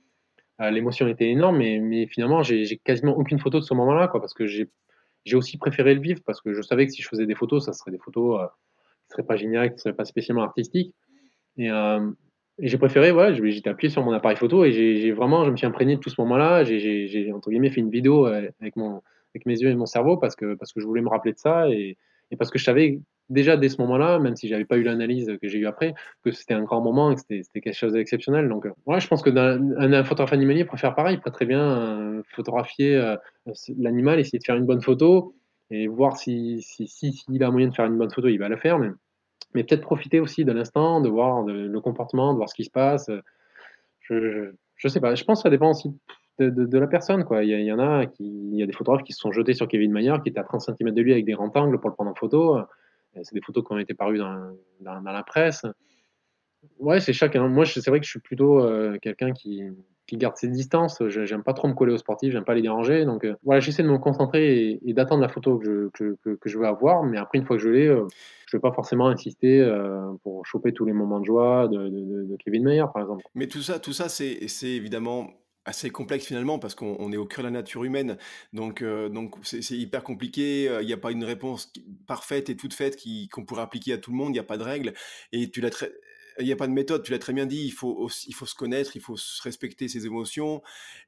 Euh, l'émotion était énorme, mais, mais finalement, j'ai quasiment aucune photo de ce moment-là, parce que j'ai aussi préféré le vivre, parce que je savais que si je faisais des photos, ça serait des photos qui ne seraient pas géniales, qui ne seraient pas spécialement artistiques. Et, euh, et j'ai préféré, voilà, j'étais appuyé sur mon appareil photo et j'ai vraiment, je me suis imprégné de tout ce moment-là. J'ai, entre guillemets, fait une vidéo euh, avec, mon, avec mes yeux et mon cerveau parce que, parce que je voulais me rappeler de ça et, parce que je savais déjà dès ce moment-là, même si j'avais pas eu l'analyse que j'ai eu après, que c'était un grand moment et que c'était quelque chose d'exceptionnel. Donc, voilà, je pense que un, photographe animalier pourrait faire pareil. Il pourrait très bien euh, photographier l'animal, essayer de faire une bonne photo et voir si, si, si, s'il a moyen de faire une bonne photo, il va le faire. Mais mais peut-être profiter aussi de l'instant, de voir le comportement, de voir ce qui se passe. Je, je, sais pas, je pense que ça dépend aussi de, de, la personne. Quoi. Il, y, en a qui, il y a des photographes qui se sont jetés sur Kevin Mayer, qui était à 30 cm de lui avec des grands angles pour le prendre en photo. C'est des photos qui ont été parues dans, dans, dans la presse. Ouais, c'est chacun. Moi, c'est vrai que je suis plutôt euh, quelqu'un qui, qui garde ses distances. J'aime pas trop me coller aux sportifs, j'aime pas les déranger. Donc euh, voilà, j'essaie de me concentrer et, d'attendre la photo que je, que, je veux avoir. Mais après, une fois que je l'ai, euh, je vais pas forcément insister pour choper tous les moments de joie de, Kevin Mayer, par exemple. Mais tout ça, tout ça, c'est évidemment assez complexe finalement parce qu'on est au cœur de la nature humaine donc donc c'est hyper compliqué il n'y a pas une réponse parfaite et toute faite qu'on pourrait appliquer à tout le monde il n'y a pas de règles et tu l'as très il n'y a pas de méthode, tu l'as très bien dit, il faut, il faut se connaître, il faut se respecter ses émotions,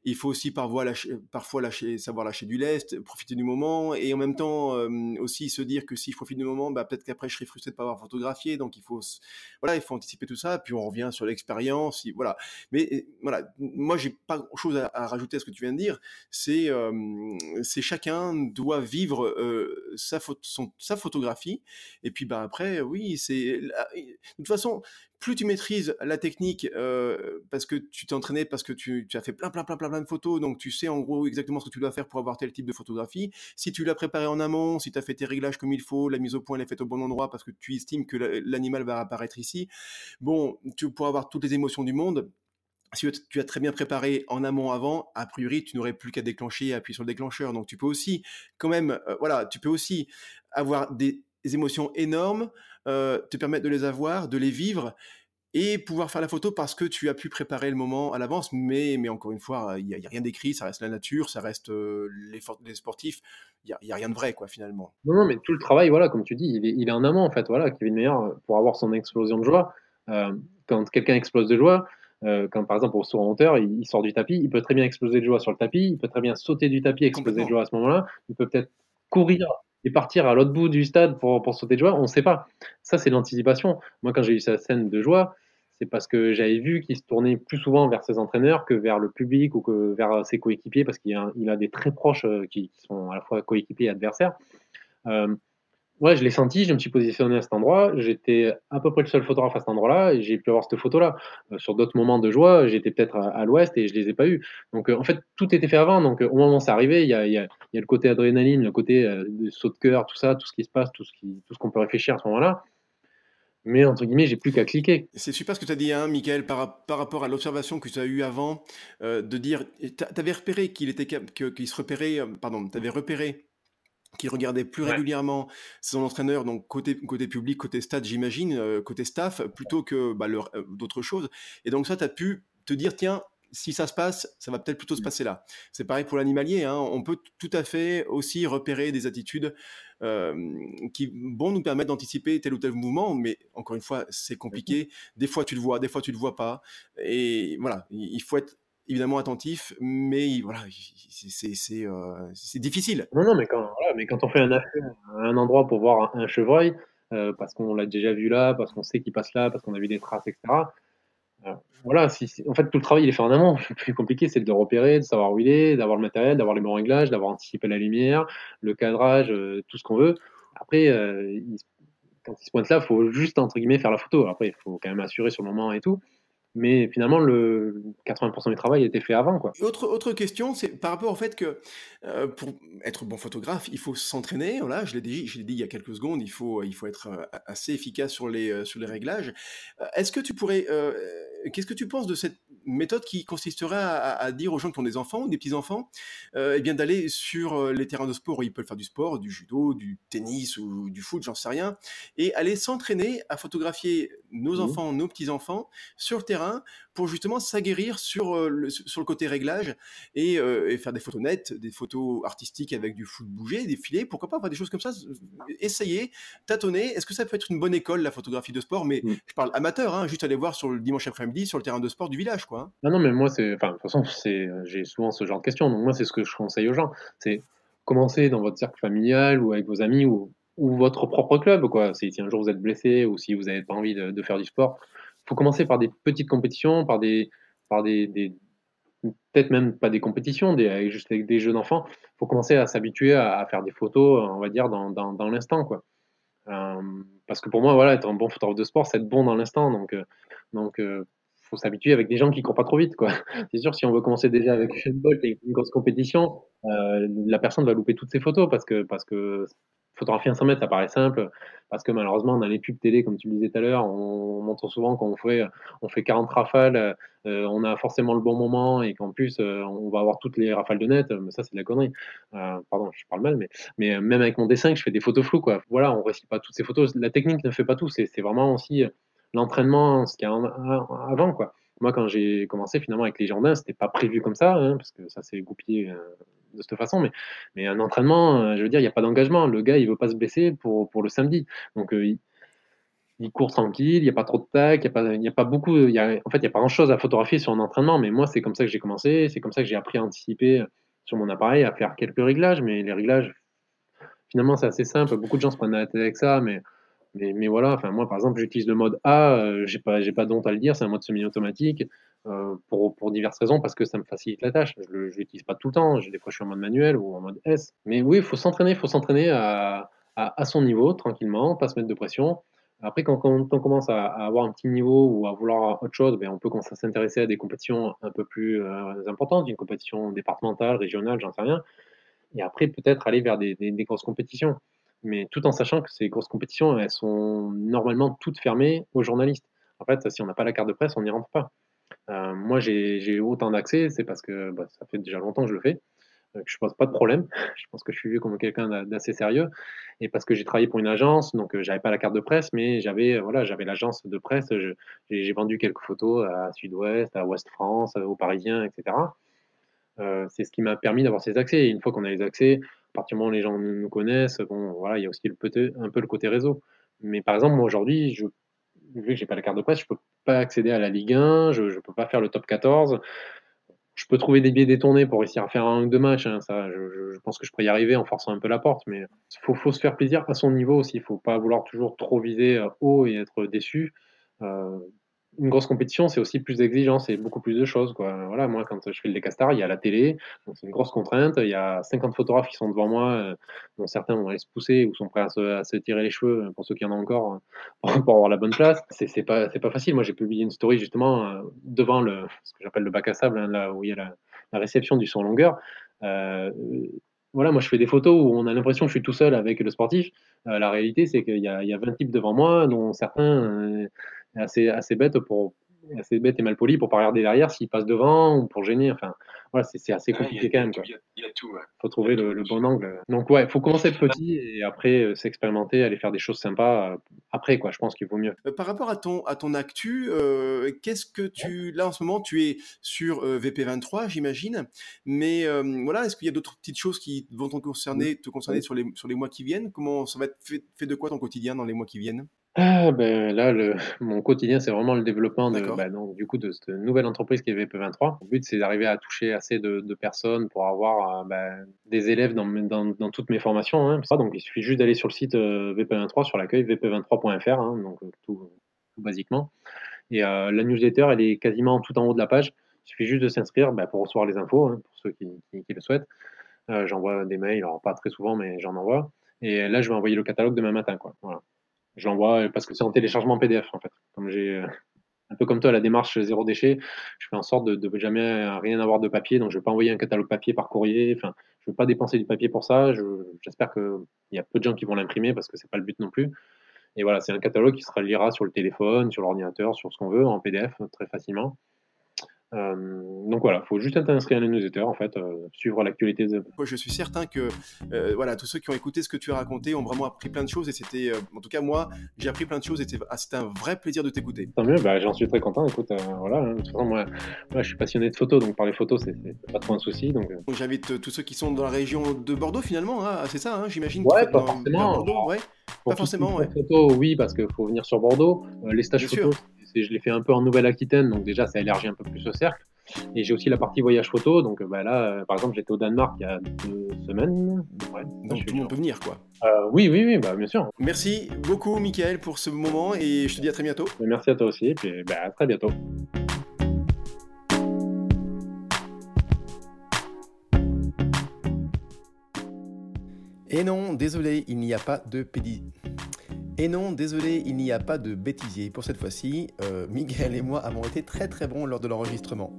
il faut aussi parfois parfois lâcher, savoir lâcher du lest, profiter du moment, et en même temps aussi se dire que si je profite du moment, bah, peut-être qu'après je serai frustré de ne pas avoir photographié, donc il faut, voilà, il faut anticiper tout ça, puis on revient sur l'expérience, voilà. Mais voilà, moi j'ai pas grand-chose à, rajouter à ce que tu viens de dire, c'est c'est chacun doit vivre sa, son, sa photographie, et puis bah, après, oui, c'est... De toute façon, plus tu maîtrises la technique euh, parce que tu t'es entraîné, parce que tu, as fait plein, plein, plein, plein, plein de photos, donc tu sais en gros exactement ce que tu dois faire pour avoir tel type de photographie. Si tu l'as préparé en amont, si tu as fait tes réglages comme il faut, la mise au point elle est faite au bon endroit parce que tu estimes que l'animal va apparaître ici, bon, tu pourras avoir toutes les émotions du monde. Si tu as très bien préparé en amont avant, a priori, tu n'aurais plus qu'à déclencher et appuyer sur le déclencheur. Donc, tu peux aussi, quand même, euh, voilà, tu peux aussi avoir des, émotions énormes, euh, te permettre de les avoir, de les vivre et pouvoir faire la photo parce que tu as pu préparer le moment à l'avance. Mais, mais encore une fois, il n'y a, rien d'écrit, ça reste la nature, ça reste euh, les, les, sportifs. Il n'y a, a, rien de vrai, quoi, finalement. Non, non, mais tout le travail, voilà, comme tu dis, il est, il est en amont, en fait. Voilà, Kevin Meyer, pour avoir son explosion de joie, euh, quand quelqu'un explose de joie, quand par exemple au saut en hauteur, il, sort du tapis, il peut très bien exploser de joie sur le tapis, il peut très bien sauter du tapis, exploser de joie à ce moment-là, il peut peut-être courir partir à l'autre bout du stade pour, pour sauter de joie, on ne sait pas. Ça, c'est l'anticipation. Moi, quand j'ai eu sa scène de joie, c'est parce que j'avais vu qu'il se tournait plus souvent vers ses entraîneurs que vers le public ou que vers ses coéquipiers, parce qu'il a, il a des très proches euh, qui, sont à la fois coéquipiers et adversaires. Euh, Ouais, je l'ai senti, je me suis positionné à cet endroit, j'étais à peu près le seul photographe à cet endroit-là et j'ai pu avoir cette photo-là. Heu, sur d'autres moments de joie, j'étais peut-être à l'ouest et je les ai pas eus. Donc, heu, en fait, tout était fait avant, donc, heu, au moment où c'est arrivé, il y a le côté adrénaline, le côté, saut de cœur, tout ça, tout ce qui se passe, tout ce qu'on peut réfléchir à ce moment-là. Mais entre guillemets, «j'ai plus qu'à cliquer». C'est super ce que tu as dit, hein, Michael, par, rap- par rapport à l'observation que tu as eue avant, euh, de dire, tu avais repéré qu'il qu'il se repérait, euh, pardon, tu avais repéré qu'il regardait plus Ouais. régulièrement son entraîneur, donc côté, côté public, côté stade, j'imagine, euh, côté staff, plutôt que bah, euh, d'autres choses. Et donc ça, tu as pu te dire, tiens, si ça se passe, ça va peut-être plutôt se Mmh. passer là. C'est pareil pour l'animalier, hein, on peut tout à fait aussi repérer des attitudes euh, qui vont nous permettre d'anticiper tel ou tel mouvement, mais encore une fois, c'est compliqué. Des fois, tu le vois, des fois, tu le vois pas. Et voilà, il faut être évidemment attentif, mais voilà, c'est euh, difficile. Non, non, mais quand on fait un affaire à un endroit pour voir un chevreuil, heu, parce qu'on l'a déjà vu là, parce qu'on sait qu'il passe là, parce qu'on a vu des traces et cetera, heu, voilà, en fait, tout le travail, il est fait en amont. Le plus compliqué, c'est de repérer, de savoir où il est, d'avoir le matériel, d'avoir les bons réglages, d'avoir anticipé la lumière, le cadrage, tout ce qu'on veut. Après, quand il se pointe là, il faut juste, entre guillemets, «faire la photo». Après, il faut quand même assurer sur le moment et tout, mais finalement, le 80% du travail a été fait avant, quoi. Autre, autre question, c'est par rapport au fait que euh, pour être bon photographe, il faut s'entraîner. Voilà, je l'ai dit, je dit il y a quelques secondes, il faut, il faut être euh, assez efficace sur les, euh, sur les réglages. Est-ce que tu pourrais, euh, qu'est-ce que tu penses de cette méthode qui consisterait à, à dire aux gens qui ont des enfants ou des petits enfants, euh, eh bien d'aller sur les terrains de sport? Où ils peuvent faire du sport, du judo, du tennis ou du foot, j'en sais rien, et aller s'entraîner à photographier nos Mmh enfants, nos petits enfants sur le terrain pour justement s'aguerrir sur, euh, le, sur le côté réglage et, euh, et, faire des photos nettes, des photos artistiques avec du foot bougé, des filets, pourquoi pas faire des choses comme ça, essayer, tâtonner. Est-ce que ça peut être une bonne école, la photographie de sport? Mais mmh. je parle amateur, hein, juste aller voir sur le dimanche après-midi sur le terrain de sport du village. Quoi, hein. Non, non, mais moi, c'est. Enfin, de toute façon, j'ai souvent ce genre de questions. Donc, moi, c'est ce que je conseille aux gens. C'est commencer dans votre cercle familial ou avec vos amis ou, ou votre propre club. Quoi. Si, si un jour vous êtes blessé ou si vous n'avez pas envie de, de, faire du sport, faut commencer par des petites compétitions, par des, par des, peut-être même pas des compétitions, des, juste avec des jeux d'enfants. Faut commencer à s'habituer à, faire des photos, on va dire, dans, l'instant. quoi. Euh, parce que pour moi, voilà, être un bon photographe de sport, c'est être bon dans l'instant. Donc, euh, donc euh, faut s'habituer avec des gens qui courent pas trop vite, quoi. C'est sûr, si on veut commencer déjà avec Bolt et une grosse compétition, la personne va louper toutes ses photos parce que parce que photographier un 100 mètres, ça paraît simple, parce que malheureusement, dans les pubs télé, comme tu le disais tout à l'heure, on, on montre souvent qu'on fait, on fait 40 rafales, euh, on a forcément le bon moment et qu'en plus, euh, on va avoir toutes les rafales de net. Mais ça, c'est de la connerie. Euh, pardon, je parle mal, mais, même avec mon dessin, je fais des photos floues, quoi. Voilà, on réussit pas toutes ces photos. La technique ne fait pas tout. C'est vraiment aussi l'entraînement, ce qu'il y a avant, quoi. Moi, quand j'ai commencé finalement avec les jardins, c'était pas prévu comme ça, hein, parce que ça s'est goupillé de cette façon. Mais, mais un entraînement, euh, je veux dire, il n'y a pas d'engagement. Le gars, il veut pas se blesser pour, pour le samedi. Donc, euh, il, il, court tranquille, il n'y a pas trop de tac, il n'y a, a pas beaucoup. Y a, en fait, il n'y a pas grand chose à photographier sur un entraînement. Mais moi, c'est comme ça que j'ai commencé. C'est comme ça que j'ai appris à anticiper sur mon appareil, à faire quelques réglages. Mais les réglages, finalement, c'est assez simple. Beaucoup de gens se prennent la tête avec ça. Mais mais, mais, voilà, enfin moi par exemple j'utilise le mode A, euh, j'ai pas pas d'honte à le dire, c'est un mode semi-automatique pour, pour diverses raisons parce que ça me facilite la tâche. Je ne l'utilise pas tout le temps, des fois je suis en mode manuel ou en mode S. Mais oui, il faut s'entraîner, il faut s'entraîner à, à, son niveau tranquillement, pas se mettre de pression. Après quand, quand on commence à, avoir un petit niveau ou à vouloir autre chose, ben, on peut commencer à s'intéresser à des compétitions un peu plus euh, importantes, une compétition départementale, régionale, j'en sais rien. Et après peut-être aller vers des grosses compétitions mais tout en sachant que ces grosses compétitions, elles sont normalement toutes fermées aux journalistes. En fait, si on n'a pas la carte de presse, on n'y rentre pas. Euh, moi, j'ai autant d'accès, c'est parce que bah, ça fait déjà longtemps que je le fais, euh, que je pose pas de problème. je pense que je suis vu comme quelqu'un d'assez sérieux, et parce que j'ai travaillé pour une agence, donc euh, j'avais pas la carte de presse, mais j'avais voilà, j'avais l'agence de presse. J'ai vendu quelques photos à Sud-Ouest, à Ouest France, aux Parisiens, etc. Euh, c'est ce qui m'a permis d'avoir ces accès. Et une fois qu'on a les accès, à partir du moment où les gens nous connaissent, bon, voilà, il y a aussi un peu le côté réseau. Mais par exemple, moi aujourd'hui, je, vu que j'ai pas la carte de presse, je peux pas accéder à la Ligue 1, je, je peux pas faire le top 14. Je peux trouver des biais détournés pour réussir à faire un ou deux matchs. Hein, ça, je, pense que je pourrais y arriver en forçant un peu la porte. Mais il faut, faut, se faire plaisir à son niveau aussi. Il faut pas vouloir toujours trop viser haut et être déçu. Euh, une grosse compétition, c'est aussi plus d'exigence c'est beaucoup plus de choses. Voilà, moi, quand je fais le Decastar, il y a la télé, c'est une grosse contrainte. Il y a 50 photographes qui sont devant moi, euh, dont certains vont aller se pousser ou sont prêts à se, tirer les cheveux, pour ceux qui en ont encore, pour, avoir la bonne place. C'est pas, pas facile. Moi, j'ai publié une story justement euh, devant le, ce que j'appelle le bac à sable, hein, là où il y a la, réception du son longueur. Euh, voilà, moi je fais des photos où on a l'impression que je suis tout seul avec le sportif. la réalité, c'est qu'il y, y, a 20 types devant moi, dont certains assez, assez bête pour assez bête et mal poli pour pas regarder derrière s'il passe devant ou pour gêner. Enfin, voilà, c'est assez compliqué quand même. Il y, a tout. Faut trouver le, bon angle. Donc ouais, faut commencer petit et après euh, s'expérimenter, aller faire des choses sympas. Euh, après quoi, je pense qu'il vaut mieux. Euh, par rapport à ton à ton actu, qu'est-ce que tu là en ce moment tu es sur VP23, j'imagine. Mais voilà, est-ce qu'il y a d'autres petites choses qui vont te concerner, te concerner sur les sur les mois qui viennent? Comment ça va être fait, fait de quoi ton quotidien dans les mois qui viennent? Ah ben là, le mon quotidien, c'est vraiment le développement de, bah, donc du coup, de cette nouvelle entreprise qui est VP23. Le but, c'est d'arriver à toucher assez de de personnes pour avoir, heu, bah, des élèves dans dans dans toutes mes formations, hein. Donc il suffit juste d'aller sur le site, euh, VP23, sur l'accueil, vp23.fr, hein, donc euh, tout tout basiquement et la newsletter, elle est quasiment tout en haut de la page. Il suffit juste de s'inscrire, bah, pour recevoir les infos, hein, pour ceux qui qui qui le souhaitent. J'envoie des mails, alors pas très souvent, mais j'en envoie et là, je vais envoyer le catalogue demain matin, quoi, voilà. Je l'envoie parce que c'est en téléchargement PDF en fait. Comme j'ai euh, un peu comme toi la démarche zéro déchet, je fais en sorte de, de jamais rien avoir de papier, donc je vais pas envoyer un catalogue papier par courrier. Enfin, je veux pas dépenser du papier pour ça. J'espère qu'il y a peu de gens qui vont l'imprimer parce que c'est pas le but non plus. Et voilà, c'est un catalogue qui sera lira sur le téléphone, sur l'ordinateur, sur ce qu'on veut, en PDF très facilement. Euh, donc voilà, il faut juste être inscrit à la newsletter, en fait, euh, suivre l'actualité. De... je suis certain que euh, voilà, tous ceux qui ont écouté ce que tu as raconté ont vraiment appris plein de choses et c'était, en tout cas moi, j'ai appris plein de choses et c'était ah, un vrai plaisir de t'écouter. Tant mieux, bah, j'en suis très content. Écoute, voilà, hein, de toute façon, moi, moi, je suis passionné de photos, donc par les photos, c'est pas trop un souci. Donc, j'invite tous ceux qui sont dans la région de Bordeaux finalement, hein, c'est ça, hein, j'imagine. Ouais, pas forcément. Bordeaux, ouais. Pas forcément, ouais. Photos, oui, parce qu'il faut venir sur Bordeaux. les stages photos, je les fais un peu en Nouvelle-Aquitaine, donc déjà ça élargit un peu plus le cercle. Et j'ai aussi la partie voyage photo. Donc bah, là, euh, par exemple, j'étais au Danemark il y a deux semaines. donc tout le monde peut venir, quoi. Euh, oui, oui, oui, bah, bien sûr. Merci beaucoup, Michael, pour ce moment et je te dis à très bientôt. Merci à toi aussi, et puis bah, à très bientôt. Et non, désolé, il n'y a pas de pédi... Et non, désolé, il n'y a pas de bêtisier. Pour cette fois-ci, euh, Miguel et moi avons été très très bons lors de l'enregistrement.